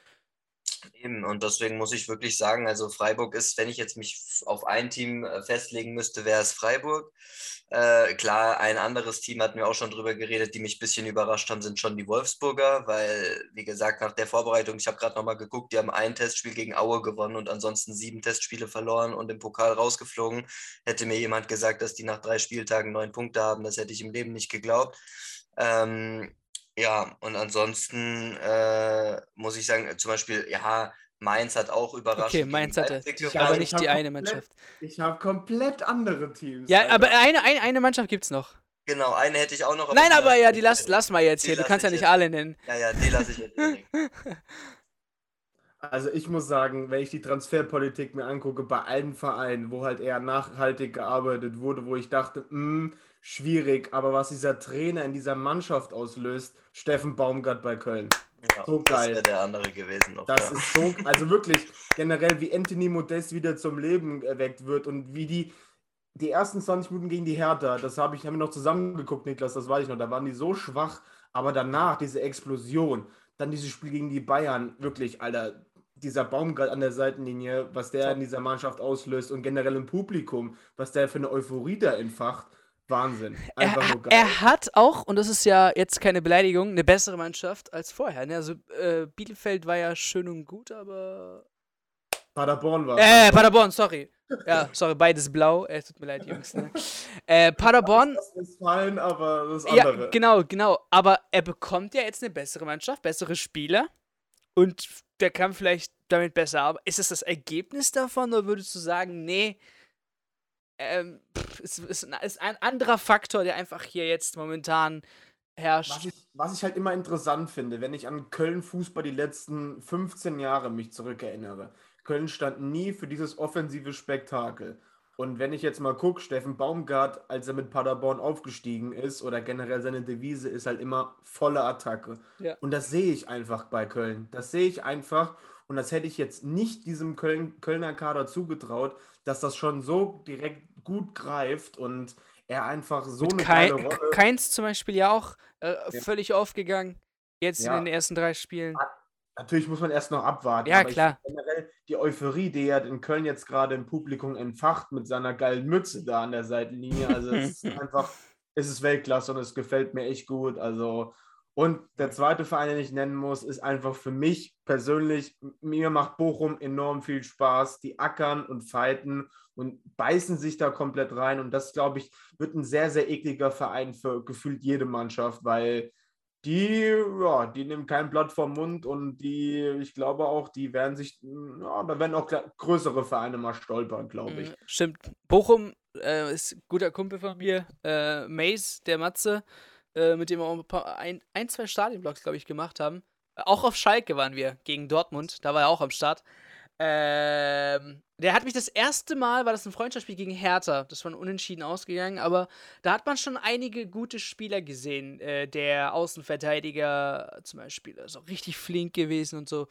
Eben, und deswegen muss ich wirklich sagen, also Freiburg ist, wenn ich jetzt mich auf ein Team äh, festlegen müsste, wäre es Freiburg. Äh, klar, ein anderes Team hatten wir auch schon drüber geredet, die mich ein bisschen überrascht haben, sind schon die Wolfsburger, weil, wie gesagt, nach der Vorbereitung, ich habe gerade nochmal geguckt, die haben ein Testspiel gegen Aue gewonnen und ansonsten sieben Testspiele verloren und im Pokal rausgeflogen. Hätte mir jemand gesagt, dass die nach drei Spieltagen neun Punkte haben, das hätte ich im Leben nicht geglaubt. Ähm, ja, und ansonsten äh, muss ich sagen, zum Beispiel, ja, Mainz hat auch überrascht. Okay, Mainz hatte, aber nicht die eine Mannschaft. Ich habe komplett andere Teams. Ja, Alter. aber eine, eine, eine Mannschaft gibt es noch. Genau, eine hätte ich auch noch. Nein, aber ja, die lass, lass mal jetzt hier. Du kannst ja nicht jetzt. alle nennen. Ja, ja, die lasse ich jetzt. Also ich muss sagen, wenn ich die Transferpolitik mir angucke bei allen Vereinen, wo halt eher nachhaltig gearbeitet wurde, wo ich dachte, mh, hm, schwierig, aber was dieser Trainer in dieser Mannschaft auslöst, Steffen Baumgart bei Köln. Ja, so geil. Das wäre der andere gewesen. Noch, das ja. ist so, also wirklich generell, wie Anthony Modest wieder zum Leben erweckt wird und wie die, die ersten 20 Minuten gegen die Hertha, das habe ich, haben wir noch zusammengeguckt, Niklas, das weiß ich noch, da waren die so schwach, aber danach diese Explosion, dann dieses Spiel gegen die Bayern, wirklich, Alter, dieser Baumgart an der Seitenlinie, was der in dieser Mannschaft auslöst und generell im Publikum, was der für eine Euphorie da entfacht, Wahnsinn. Einfach er, nur geil. Er hat auch, und das ist ja jetzt keine Beleidigung, eine bessere Mannschaft als vorher. Ne? Also äh, Bielefeld war ja schön und gut, aber. Paderborn war. Äh, Paderborn, sorry. Ja, sorry, beides blau. Äh, tut mir leid, Jungs. Ne? Äh, Paderborn. Das ist fallen, aber das andere. Ja, genau, genau. Aber er bekommt ja jetzt eine bessere Mannschaft, bessere Spieler. Und der kann vielleicht damit besser arbeiten. Ist es das Ergebnis davon oder würdest du sagen, nee, ähm, ist, ist, ist, ein anderer Faktor, der einfach hier jetzt momentan herrscht. Was ich, was ich halt immer interessant finde, wenn ich an Köln Fußball die letzten 15 Jahre mich zurückerinnere. Köln stand nie für dieses offensive Spektakel. Und wenn ich jetzt mal gucke, Steffen Baumgart, als er mit Paderborn aufgestiegen ist, oder generell seine Devise ist halt immer volle Attacke. Ja. Und das sehe ich einfach bei Köln. Das sehe ich einfach. Und das hätte ich jetzt nicht diesem Köln, Kölner Kader zugetraut, dass das schon so direkt gut greift und er einfach so Mit eine Kein, geile Rolle. Keins zum Beispiel ja auch äh, ja. völlig aufgegangen. Jetzt ja. in den ersten drei Spielen. Natürlich muss man erst noch abwarten. Ja, klar. generell die Euphorie, die er in Köln jetzt gerade im Publikum entfacht mit seiner geilen Mütze da an der Seitenlinie. Also es ist *laughs* einfach, es ist Weltklasse und es gefällt mir echt gut. Also und der zweite Verein, den ich nennen muss, ist einfach für mich persönlich, mir macht Bochum enorm viel Spaß. Die ackern und fighten und beißen sich da komplett rein. Und das, glaube ich, wird ein sehr, sehr ekliger Verein für gefühlt jede Mannschaft, weil die, ja, die nehmen kein Blatt vom Mund und die, ich glaube auch, die werden sich, ja, da werden auch größere Vereine mal stolpern, glaube ich. Mm, stimmt. Bochum äh, ist ein guter Kumpel von mir, äh, Mace, der Matze äh, mit dem wir auch ein, paar, ein, ein zwei Stadionblocks, glaube ich, gemacht haben. Auch auf Schalke waren wir gegen Dortmund, da war er auch am Start. Ähm, der hat mich das erste Mal, war das ein Freundschaftsspiel gegen Hertha. Das war unentschieden ausgegangen, aber da hat man schon einige gute Spieler gesehen. Äh, der Außenverteidiger zum Beispiel, ist auch richtig flink gewesen und so.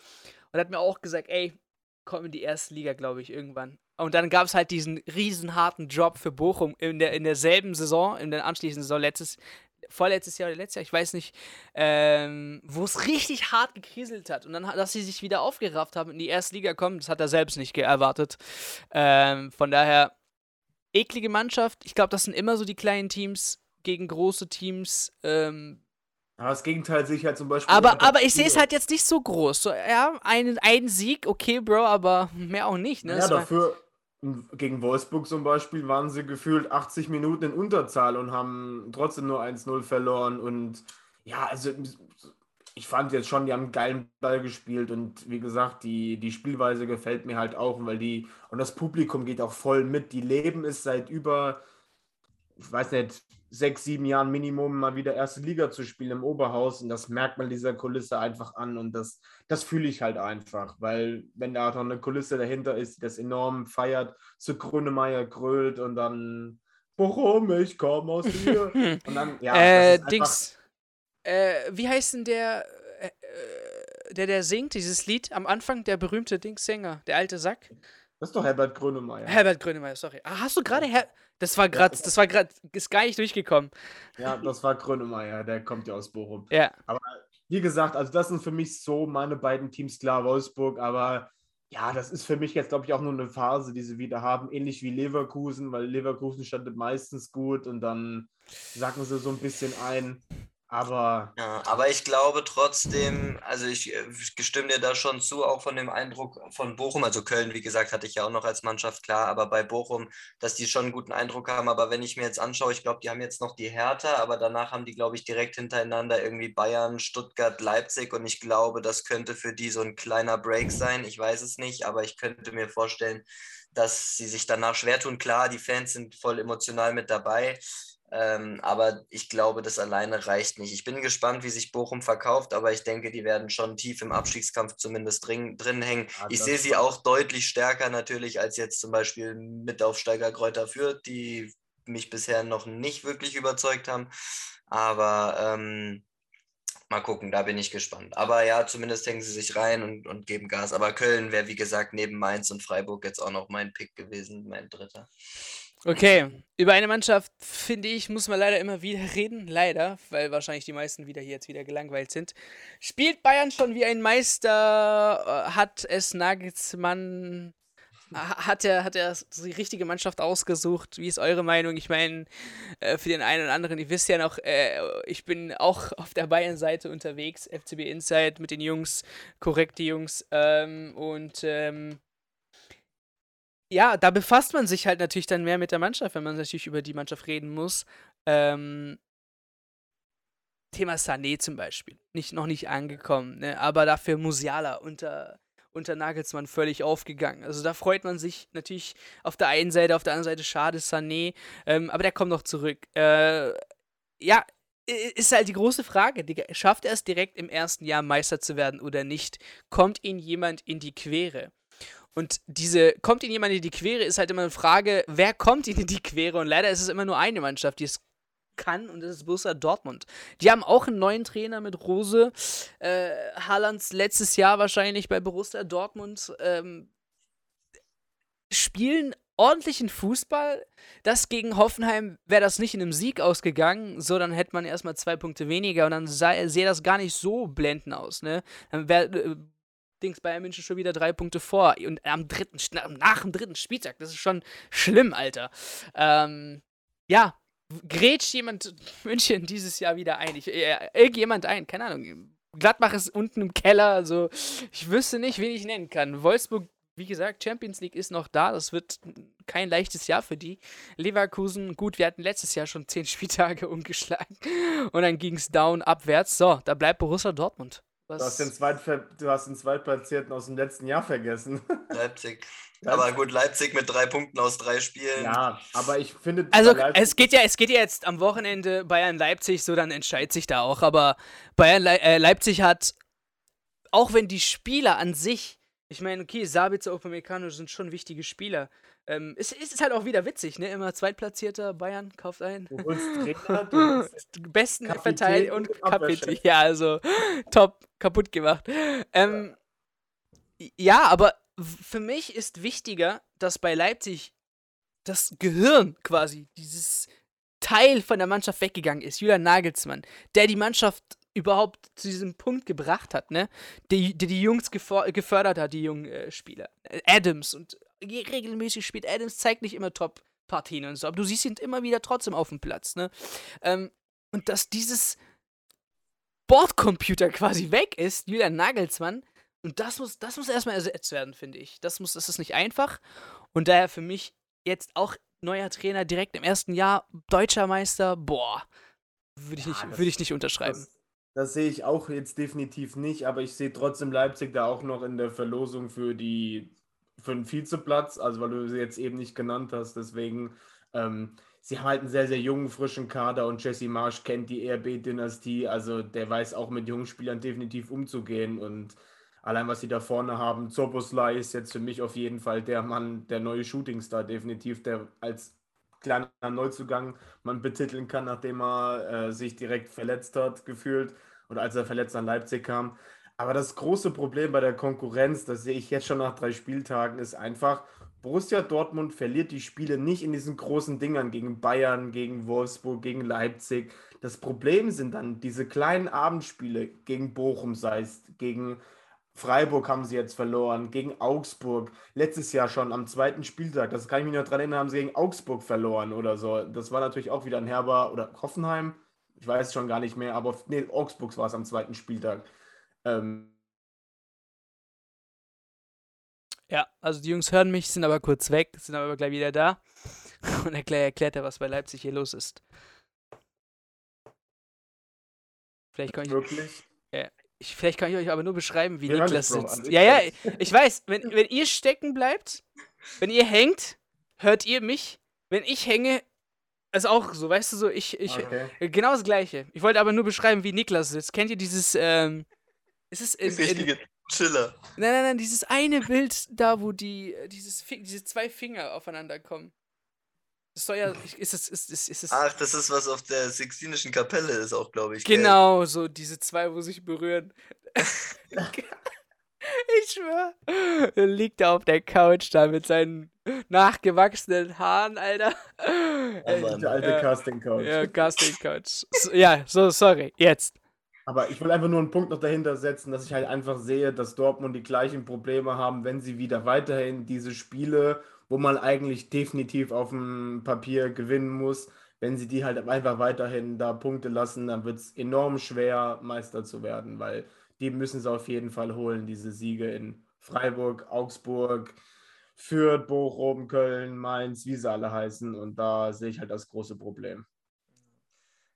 Und hat mir auch gesagt, ey, komm in die erste Liga, glaube ich, irgendwann. Und dann gab es halt diesen riesenharten Job für Bochum in, der, in derselben Saison, in der anschließenden Saison, letztes, vorletztes Jahr oder letztes Jahr, ich weiß nicht, ähm, wo es richtig hart gekriselt hat. Und dann, dass sie sich wieder aufgerafft haben und in die erste Liga kommen, das hat er selbst nicht erwartet. Ähm, von daher, eklige Mannschaft. Ich glaube, das sind immer so die kleinen Teams gegen große Teams. Ähm, ja, das Gegenteil sehe ich halt zum Beispiel. Aber, aber ich sehe es halt jetzt nicht so groß. So, ja, ein, ein Sieg, okay, Bro, aber mehr auch nicht. Ne? Ja, dafür, gegen Wolfsburg zum Beispiel waren sie gefühlt 80 Minuten in Unterzahl und haben trotzdem nur 1-0 verloren. Und ja, also ich fand jetzt schon, die haben einen geilen Ball gespielt und wie gesagt, die, die Spielweise gefällt mir halt auch, weil die, und das Publikum geht auch voll mit. Die leben es seit über, ich weiß nicht, sechs, sieben Jahren Minimum mal wieder erste Liga zu spielen im Oberhaus und das merkt man dieser Kulisse einfach an und das, das fühle ich halt einfach, weil wenn da noch eine Kulisse dahinter ist, die das enorm feiert, zu Grünemeier grölt und dann Bochum, ich komme aus hier *laughs* und dann, ja, äh, Dings, äh, wie heißt denn der, äh, äh, der, der singt, dieses Lied am Anfang, der berühmte Dings-Sänger, der alte Sack? Das ist doch Herbert Grönemeyer. Herbert Grönemeyer, sorry. Ah, hast du gerade Her das war gerade, das war gerade, ist gar nicht durchgekommen. Ja, das war Grönemeyer, der kommt ja aus Bochum. Ja. Aber wie gesagt, also das sind für mich so meine beiden Teams, klar, Wolfsburg, aber ja, das ist für mich jetzt, glaube ich, auch nur eine Phase, die sie wieder haben, ähnlich wie Leverkusen, weil Leverkusen standet meistens gut und dann sacken sie so ein bisschen ein. Aber. Ja, aber ich glaube trotzdem, also ich, äh, ich gestimme dir da schon zu, auch von dem Eindruck von Bochum, also Köln, wie gesagt, hatte ich ja auch noch als Mannschaft klar, aber bei Bochum, dass die schon einen guten Eindruck haben. Aber wenn ich mir jetzt anschaue, ich glaube, die haben jetzt noch die Hertha, aber danach haben die, glaube ich, direkt hintereinander irgendwie Bayern, Stuttgart, Leipzig und ich glaube, das könnte für die so ein kleiner Break sein. Ich weiß es nicht, aber ich könnte mir vorstellen, dass sie sich danach schwer tun. Klar, die Fans sind voll emotional mit dabei. Ähm, aber ich glaube, das alleine reicht nicht. Ich bin gespannt, wie sich Bochum verkauft, aber ich denke, die werden schon tief im Abstiegskampf zumindest drin, drin hängen. Ja, ich sehe sie auch deutlich stärker natürlich als jetzt zum Beispiel Mitaufsteiger Kräuter Fürth, die mich bisher noch nicht wirklich überzeugt haben. Aber ähm, mal gucken, da bin ich gespannt. Aber ja, zumindest hängen sie sich rein und, und geben Gas. Aber Köln wäre, wie gesagt, neben Mainz und Freiburg jetzt auch noch mein Pick gewesen, mein dritter. Okay, über eine Mannschaft, finde ich, muss man leider immer wieder *laughs* reden. Leider, weil wahrscheinlich die meisten wieder hier jetzt wieder gelangweilt sind. Spielt Bayern schon wie ein Meister? Äh, hat es Nagelsmann. Hat er, hat er die richtige Mannschaft ausgesucht? Wie ist eure Meinung? Ich meine, äh, für den einen oder anderen, ihr wisst ja noch, äh, ich bin auch *laughs* auf der Bayern-Seite unterwegs, FCB Inside mit den Jungs, korrekte Jungs. Ähm, und ähm, ja, da befasst man sich halt natürlich dann mehr mit der Mannschaft, wenn man natürlich über die Mannschaft reden muss. Ähm, Thema Sané zum Beispiel. Nicht, noch nicht angekommen, ne? aber dafür Musiala unter, unter Nagelsmann völlig aufgegangen. Also da freut man sich natürlich auf der einen Seite, auf der anderen Seite schade Sané, ähm, aber der kommt noch zurück. Äh, ja, ist halt die große Frage. Schafft er es direkt im ersten Jahr Meister zu werden oder nicht? Kommt ihn jemand in die Quere? Und diese, kommt ihnen jemand in die Quere, ist halt immer eine Frage, wer kommt ihnen in die Quere? Und leider ist es immer nur eine Mannschaft, die es kann, und das ist Borussia Dortmund. Die haben auch einen neuen Trainer mit Rose. Äh, Haalands letztes Jahr wahrscheinlich bei Borussia Dortmund. Ähm, spielen ordentlichen Fußball. Das gegen Hoffenheim wäre das nicht in einem Sieg ausgegangen, so dann hätte man erstmal zwei Punkte weniger und dann sähe das gar nicht so blendend aus, ne? Dann wäre äh, Dings Bayern München schon wieder drei Punkte vor. Und am dritten, nach dem dritten Spieltag, das ist schon schlimm, Alter. Ähm, ja, grätscht jemand *laughs* München dieses Jahr wieder ein? Ich, äh, irgendjemand ein, keine Ahnung. Gladbach ist unten im Keller, also ich wüsste nicht, wen ich nennen kann. Wolfsburg, wie gesagt, Champions League ist noch da, das wird kein leichtes Jahr für die. Leverkusen, gut, wir hatten letztes Jahr schon zehn *laughs* Spieltage umgeschlagen und dann ging es down abwärts. So, da bleibt Borussia Dortmund. Du hast, den Zweitver du hast den Zweitplatzierten aus dem letzten Jahr vergessen. *laughs* Leipzig. Aber gut, Leipzig mit drei Punkten aus drei Spielen. Ja, aber ich finde. Also es geht ja, es geht ja jetzt am Wochenende Bayern-Leipzig, so dann entscheidet sich da auch. Aber Bayern Le äh, Leipzig hat, auch wenn die Spieler an sich Ich meine, okay, Sabitzer, Upamecano sind schon wichtige Spieler. Ähm, es, es ist halt auch wieder witzig, ne? Immer Zweitplatzierter, Bayern, kauft ein. Du holst *laughs* Trainer, du Besten Verteidiger und Kapitän. Ja, also top, kaputt gemacht. Ähm, ja. ja, aber für mich ist wichtiger, dass bei Leipzig das Gehirn quasi, dieses Teil von der Mannschaft weggegangen ist, Julian Nagelsmann, der die Mannschaft überhaupt zu diesem Punkt gebracht hat, ne? Der, der die Jungs gefördert hat, die jungen äh, Spieler. Adams und regelmäßig spielt Adams, zeigt nicht immer Top-Partien und so, aber du siehst ihn immer wieder trotzdem auf dem Platz, ne? Ähm, und dass dieses Bordcomputer quasi weg ist, Julian Nagelsmann, und das muss, das muss erstmal ersetzt werden, finde ich. Das, muss, das ist nicht einfach. Und daher für mich jetzt auch neuer Trainer direkt im ersten Jahr, deutscher Meister, boah, würde ich, ja, nicht, würd ich nicht unterschreiben. Das, das sehe ich auch jetzt definitiv nicht, aber ich sehe trotzdem Leipzig da auch noch in der Verlosung für die für den Vizeplatz, also weil du sie jetzt eben nicht genannt hast, deswegen ähm, sie haben halt einen sehr, sehr jungen, frischen Kader und Jesse Marsch kennt die RB-Dynastie, also der weiß auch mit jungen Spielern definitiv umzugehen und allein was sie da vorne haben. Zoboslai ist jetzt für mich auf jeden Fall der Mann, der neue Shootingstar, definitiv, der als kleiner Neuzugang man betiteln kann, nachdem er äh, sich direkt verletzt hat, gefühlt, oder als er verletzt an Leipzig kam. Aber das große Problem bei der Konkurrenz, das sehe ich jetzt schon nach drei Spieltagen, ist einfach, Borussia Dortmund verliert die Spiele nicht in diesen großen Dingern gegen Bayern, gegen Wolfsburg, gegen Leipzig. Das Problem sind dann diese kleinen Abendspiele gegen Bochum, sei es gegen Freiburg haben sie jetzt verloren, gegen Augsburg. Letztes Jahr schon am zweiten Spieltag, das kann ich mich noch dran erinnern, haben sie gegen Augsburg verloren oder so. Das war natürlich auch wieder ein herber, oder Hoffenheim, ich weiß schon gar nicht mehr, aber nee, Augsburg war es am zweiten Spieltag. Ähm, ja, also die Jungs hören mich, sind aber kurz weg, sind aber gleich wieder da. *laughs* Und erklär, erklärt er, was bei Leipzig hier los ist. Vielleicht kann ich. Wirklich? Ja, ich, vielleicht kann ich euch aber nur beschreiben, wie Wir Niklas sitzt. Ja, ja, ich weiß, wenn, wenn ihr stecken bleibt, wenn ihr hängt, hört ihr mich. Wenn ich hänge, ist auch so, weißt du, so, ich, ich, okay. genau das Gleiche. Ich wollte aber nur beschreiben, wie Niklas sitzt. Kennt ihr dieses, ähm, ist es in, Richtige Chiller. Nein, nein, nein, dieses eine Bild da, wo die, dieses, diese zwei Finger aufeinander kommen. Das soll ja, ist es, ist, ist, ist, ist Ach, das ist was auf der Sixtinischen Kapelle ist auch, glaube ich. Genau, gell? so diese zwei, wo sich berühren. *laughs* ich schwör. Er liegt da auf der Couch da mit seinen nachgewachsenen Haaren, Alter. Oh, der alte ja, Casting Couch. Ja, Casting Couch. So, ja, so, sorry, jetzt. Aber ich will einfach nur einen Punkt noch dahinter setzen, dass ich halt einfach sehe, dass Dortmund die gleichen Probleme haben, wenn sie wieder weiterhin diese Spiele wo man eigentlich definitiv auf dem Papier gewinnen muss. Wenn sie die halt einfach weiterhin da Punkte lassen, dann wird es enorm schwer, Meister zu werden, weil die müssen sie auf jeden Fall holen, diese Siege in Freiburg, Augsburg, Fürth, Bochum, Köln, Mainz, wie sie alle heißen. Und da sehe ich halt das große Problem.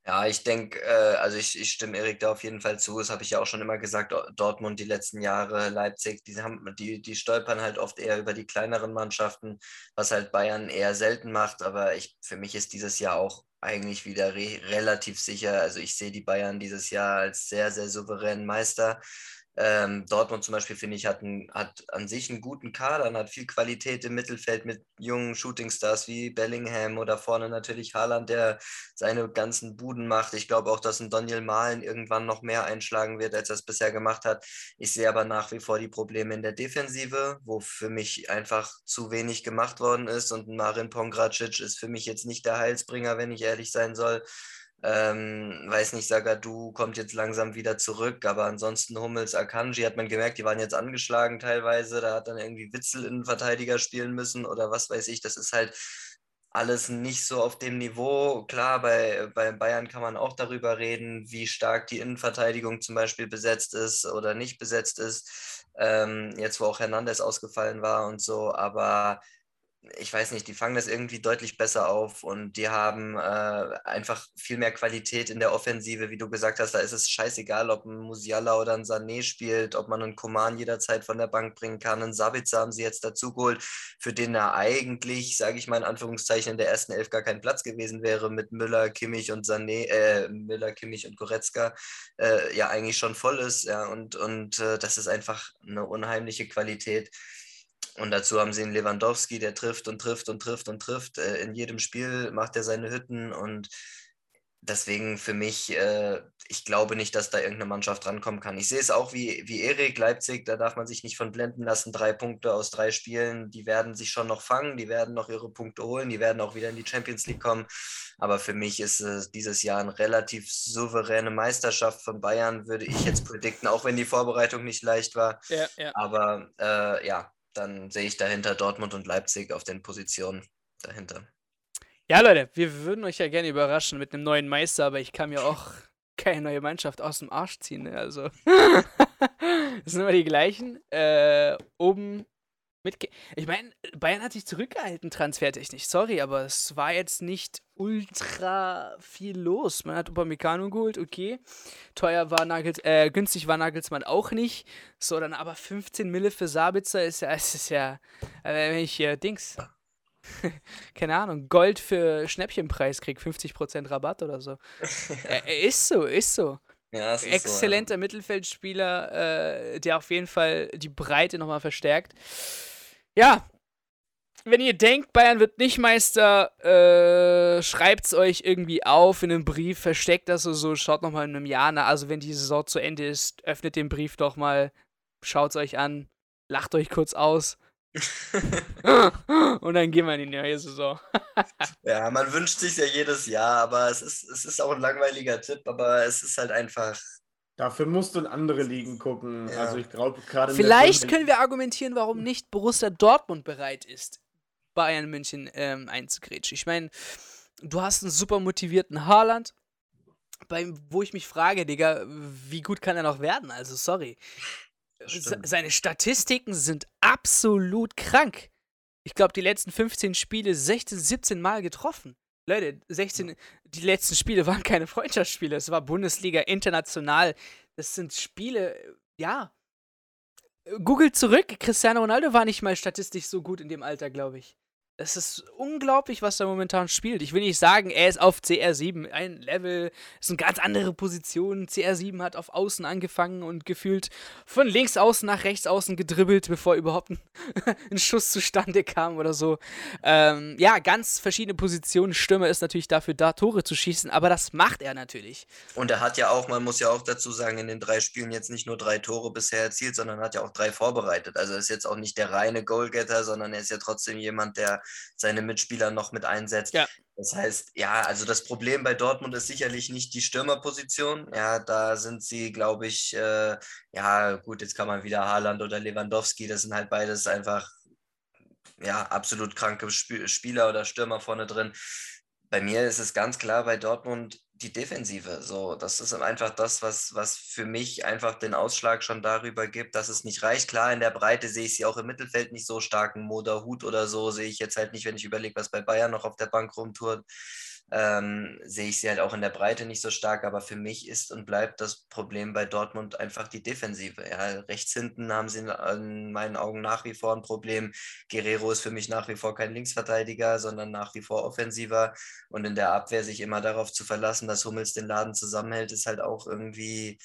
Ja, ich denke, äh, also ich, ich stimme Erik da auf jeden Fall zu. Das habe ich ja auch schon immer gesagt. Dortmund die letzten Jahre, Leipzig, die, haben, die, die stolpern halt oft eher über die kleineren Mannschaften, was halt Bayern eher selten macht. Aber ich, für mich ist dieses Jahr auch eigentlich wieder re relativ sicher. Also ich sehe die Bayern dieses Jahr als sehr, sehr souveränen Meister. Ähm, Dortmund zum Beispiel, finde ich, hat, ein, hat an sich einen guten Kader und hat viel Qualität im Mittelfeld mit jungen Shootingstars wie Bellingham oder vorne natürlich Haaland, der seine ganzen Buden macht. Ich glaube auch, dass ein Daniel Mahlen irgendwann noch mehr einschlagen wird, als er es bisher gemacht hat. Ich sehe aber nach wie vor die Probleme in der Defensive, wo für mich einfach zu wenig gemacht worden ist und Marin Pongracic ist für mich jetzt nicht der Heilsbringer, wenn ich ehrlich sein soll. Ähm, weiß nicht, Sagadu kommt jetzt langsam wieder zurück, aber ansonsten Hummels, Akanji hat man gemerkt, die waren jetzt angeschlagen teilweise. Da hat dann irgendwie Witzel in Verteidiger spielen müssen oder was weiß ich. Das ist halt alles nicht so auf dem Niveau. Klar, bei, bei Bayern kann man auch darüber reden, wie stark die Innenverteidigung zum Beispiel besetzt ist oder nicht besetzt ist. Ähm, jetzt, wo auch Hernandez ausgefallen war und so. Aber ich weiß nicht, die fangen das irgendwie deutlich besser auf und die haben äh, einfach viel mehr Qualität in der Offensive, wie du gesagt hast. Da ist es scheißegal, ob ein Musiala oder ein Sané spielt, ob man einen Koman jederzeit von der Bank bringen kann. Einen Sabitzer haben sie jetzt dazu geholt, für den er eigentlich, sage ich mal in Anführungszeichen, in der ersten Elf gar kein Platz gewesen wäre mit Müller, Kimmich und Sané, äh, Müller, Kimmich und Goretzka, äh, ja eigentlich schon voll ist. Ja, und, und äh, das ist einfach eine unheimliche Qualität. Und dazu haben sie einen Lewandowski, der trifft und trifft und trifft und trifft. Äh, in jedem Spiel macht er seine Hütten und deswegen für mich, äh, ich glaube nicht, dass da irgendeine Mannschaft rankommen kann. Ich sehe es auch wie, wie Erik, Leipzig, da darf man sich nicht von blenden lassen. Drei Punkte aus drei Spielen, die werden sich schon noch fangen, die werden noch ihre Punkte holen, die werden auch wieder in die Champions League kommen. Aber für mich ist es dieses Jahr eine relativ souveräne Meisterschaft von Bayern, würde ich jetzt predikten, auch wenn die Vorbereitung nicht leicht war. Ja, ja. Aber äh, ja, dann sehe ich dahinter Dortmund und Leipzig auf den Positionen dahinter. Ja, Leute, wir würden euch ja gerne überraschen mit einem neuen Meister, aber ich kann mir auch *laughs* keine neue Mannschaft aus dem Arsch ziehen. Ne? Also, *laughs* das sind immer die gleichen. Äh, oben Mitge ich meine, Bayern hat sich zurückgehalten transfertechnisch. Sorry, aber es war jetzt nicht ultra viel los. Man hat Upamecano geholt, okay. Teuer war Nagels, äh, günstig war Nagelsmann auch nicht. So, dann aber 15 Mille für Sabitzer ist ja, *laughs* es ist ja, äh, wenn ich hier Dings, *laughs* keine Ahnung, Gold für Schnäppchenpreis krieg, 50% Rabatt oder so. äh, *laughs* ist so, ist so. Ja, Exzellenter so, ja. Mittelfeldspieler, äh, der auf jeden Fall die Breite nochmal verstärkt ja, wenn ihr denkt, Bayern wird nicht Meister, äh, schreibt es euch irgendwie auf in einem Brief, versteckt das so, so schaut nochmal in einem Jahr nach. Also, wenn die Saison zu Ende ist, öffnet den Brief doch mal, schaut es euch an, lacht euch kurz aus. *laughs* und dann gehen wir in die neue Saison. *laughs* ja, man wünscht sich ja jedes Jahr, aber es ist, es ist auch ein langweiliger Tipp, aber es ist halt einfach Dafür musst du in andere Ligen gucken. Ja. Also ich glaube gerade. Vielleicht können wir argumentieren, warum nicht Borussia Dortmund bereit ist, Bayern München ähm, einzugrätschen. Ich meine, du hast einen super motivierten Haaland, beim, wo ich mich frage, Digga, wie gut kann er noch werden? Also sorry. Seine Statistiken sind absolut krank. Ich glaube, die letzten 15 Spiele 16, 17 Mal getroffen. Leute, 16, die letzten Spiele *laughs* waren keine Freundschaftsspiele, es war Bundesliga international. Das sind Spiele, ja. Googelt zurück, Cristiano Ronaldo war nicht mal statistisch so gut in dem Alter, glaube ich. Es ist unglaublich, was er momentan spielt. Ich will nicht sagen, er ist auf CR7 ein Level, ist eine ganz andere Position. CR7 hat auf Außen angefangen und gefühlt von links außen nach rechts außen gedribbelt, bevor überhaupt ein, *laughs* ein Schuss zustande kam oder so. Ähm, ja, ganz verschiedene Positionen. Stürmer ist natürlich dafür da, Tore zu schießen, aber das macht er natürlich. Und er hat ja auch, man muss ja auch dazu sagen, in den drei Spielen jetzt nicht nur drei Tore bisher erzielt, sondern hat ja auch drei vorbereitet. Also ist jetzt auch nicht der reine Goalgetter, sondern er ist ja trotzdem jemand, der seine Mitspieler noch mit einsetzt. Ja. Das heißt, ja, also das Problem bei Dortmund ist sicherlich nicht die Stürmerposition. Ja, da sind sie, glaube ich, äh, ja, gut, jetzt kann man wieder Haaland oder Lewandowski, das sind halt beides einfach, ja, absolut kranke Sp Spieler oder Stürmer vorne drin. Bei mir ist es ganz klar bei Dortmund, die Defensive. So, das ist einfach das, was, was für mich einfach den Ausschlag schon darüber gibt, dass es nicht reicht. Klar, in der Breite sehe ich sie auch im Mittelfeld nicht so stark. Ein Moderhut oder so sehe ich jetzt halt nicht, wenn ich überlege, was bei Bayern noch auf der Bank rumturt ähm, sehe ich sie halt auch in der Breite nicht so stark. Aber für mich ist und bleibt das Problem bei Dortmund einfach die Defensive. Ja, rechts hinten haben sie in meinen Augen nach wie vor ein Problem. Guerrero ist für mich nach wie vor kein Linksverteidiger, sondern nach wie vor offensiver. Und in der Abwehr sich immer darauf zu verlassen, dass Hummels den Laden zusammenhält, ist halt auch irgendwie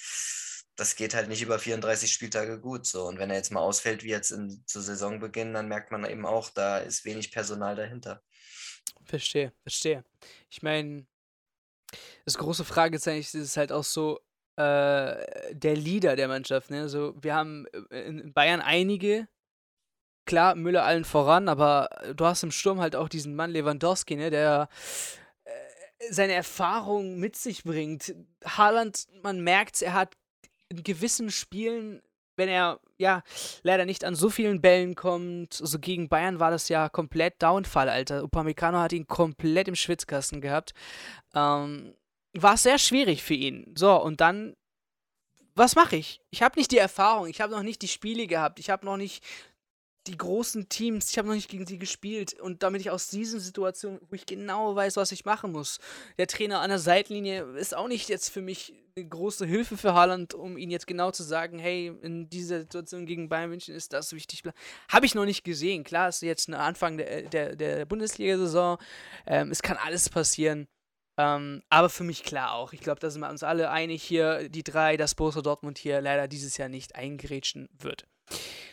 das geht halt nicht über 34 Spieltage gut. So. Und wenn er jetzt mal ausfällt, wie jetzt in, zu Saisonbeginn, dann merkt man eben auch, da ist wenig Personal dahinter. Verstehe, verstehe. Ich meine, das große Fragezeichen ist halt auch so äh, der Leader der Mannschaft. Ne? Also, wir haben äh, in Bayern einige, klar, Müller allen voran, aber du hast im Sturm halt auch diesen Mann Lewandowski, ne, der äh, seine Erfahrung mit sich bringt. Haaland, man merkt, er hat in gewissen Spielen wenn er ja leider nicht an so vielen Bällen kommt. So gegen Bayern war das ja komplett Downfall, Alter. Upamecano hat ihn komplett im Schwitzkasten gehabt. Ähm, war sehr schwierig für ihn. So, und dann, was mache ich? Ich habe nicht die Erfahrung, ich habe noch nicht die Spiele gehabt, ich habe noch nicht die großen Teams, ich habe noch nicht gegen sie gespielt und damit ich aus diesen Situationen, wo ich genau weiß, was ich machen muss, der Trainer an der Seitenlinie ist auch nicht jetzt für mich eine große Hilfe für Haaland, um ihn jetzt genau zu sagen, hey, in dieser Situation gegen Bayern München ist das wichtig. Habe ich noch nicht gesehen. Klar, ist jetzt ein Anfang der, der, der Bundesliga-Saison. Ähm, es kann alles passieren. Ähm, aber für mich klar auch. Ich glaube, da sind wir uns alle einig hier, die drei, dass Borussia Dortmund hier leider dieses Jahr nicht eingerätschen wird.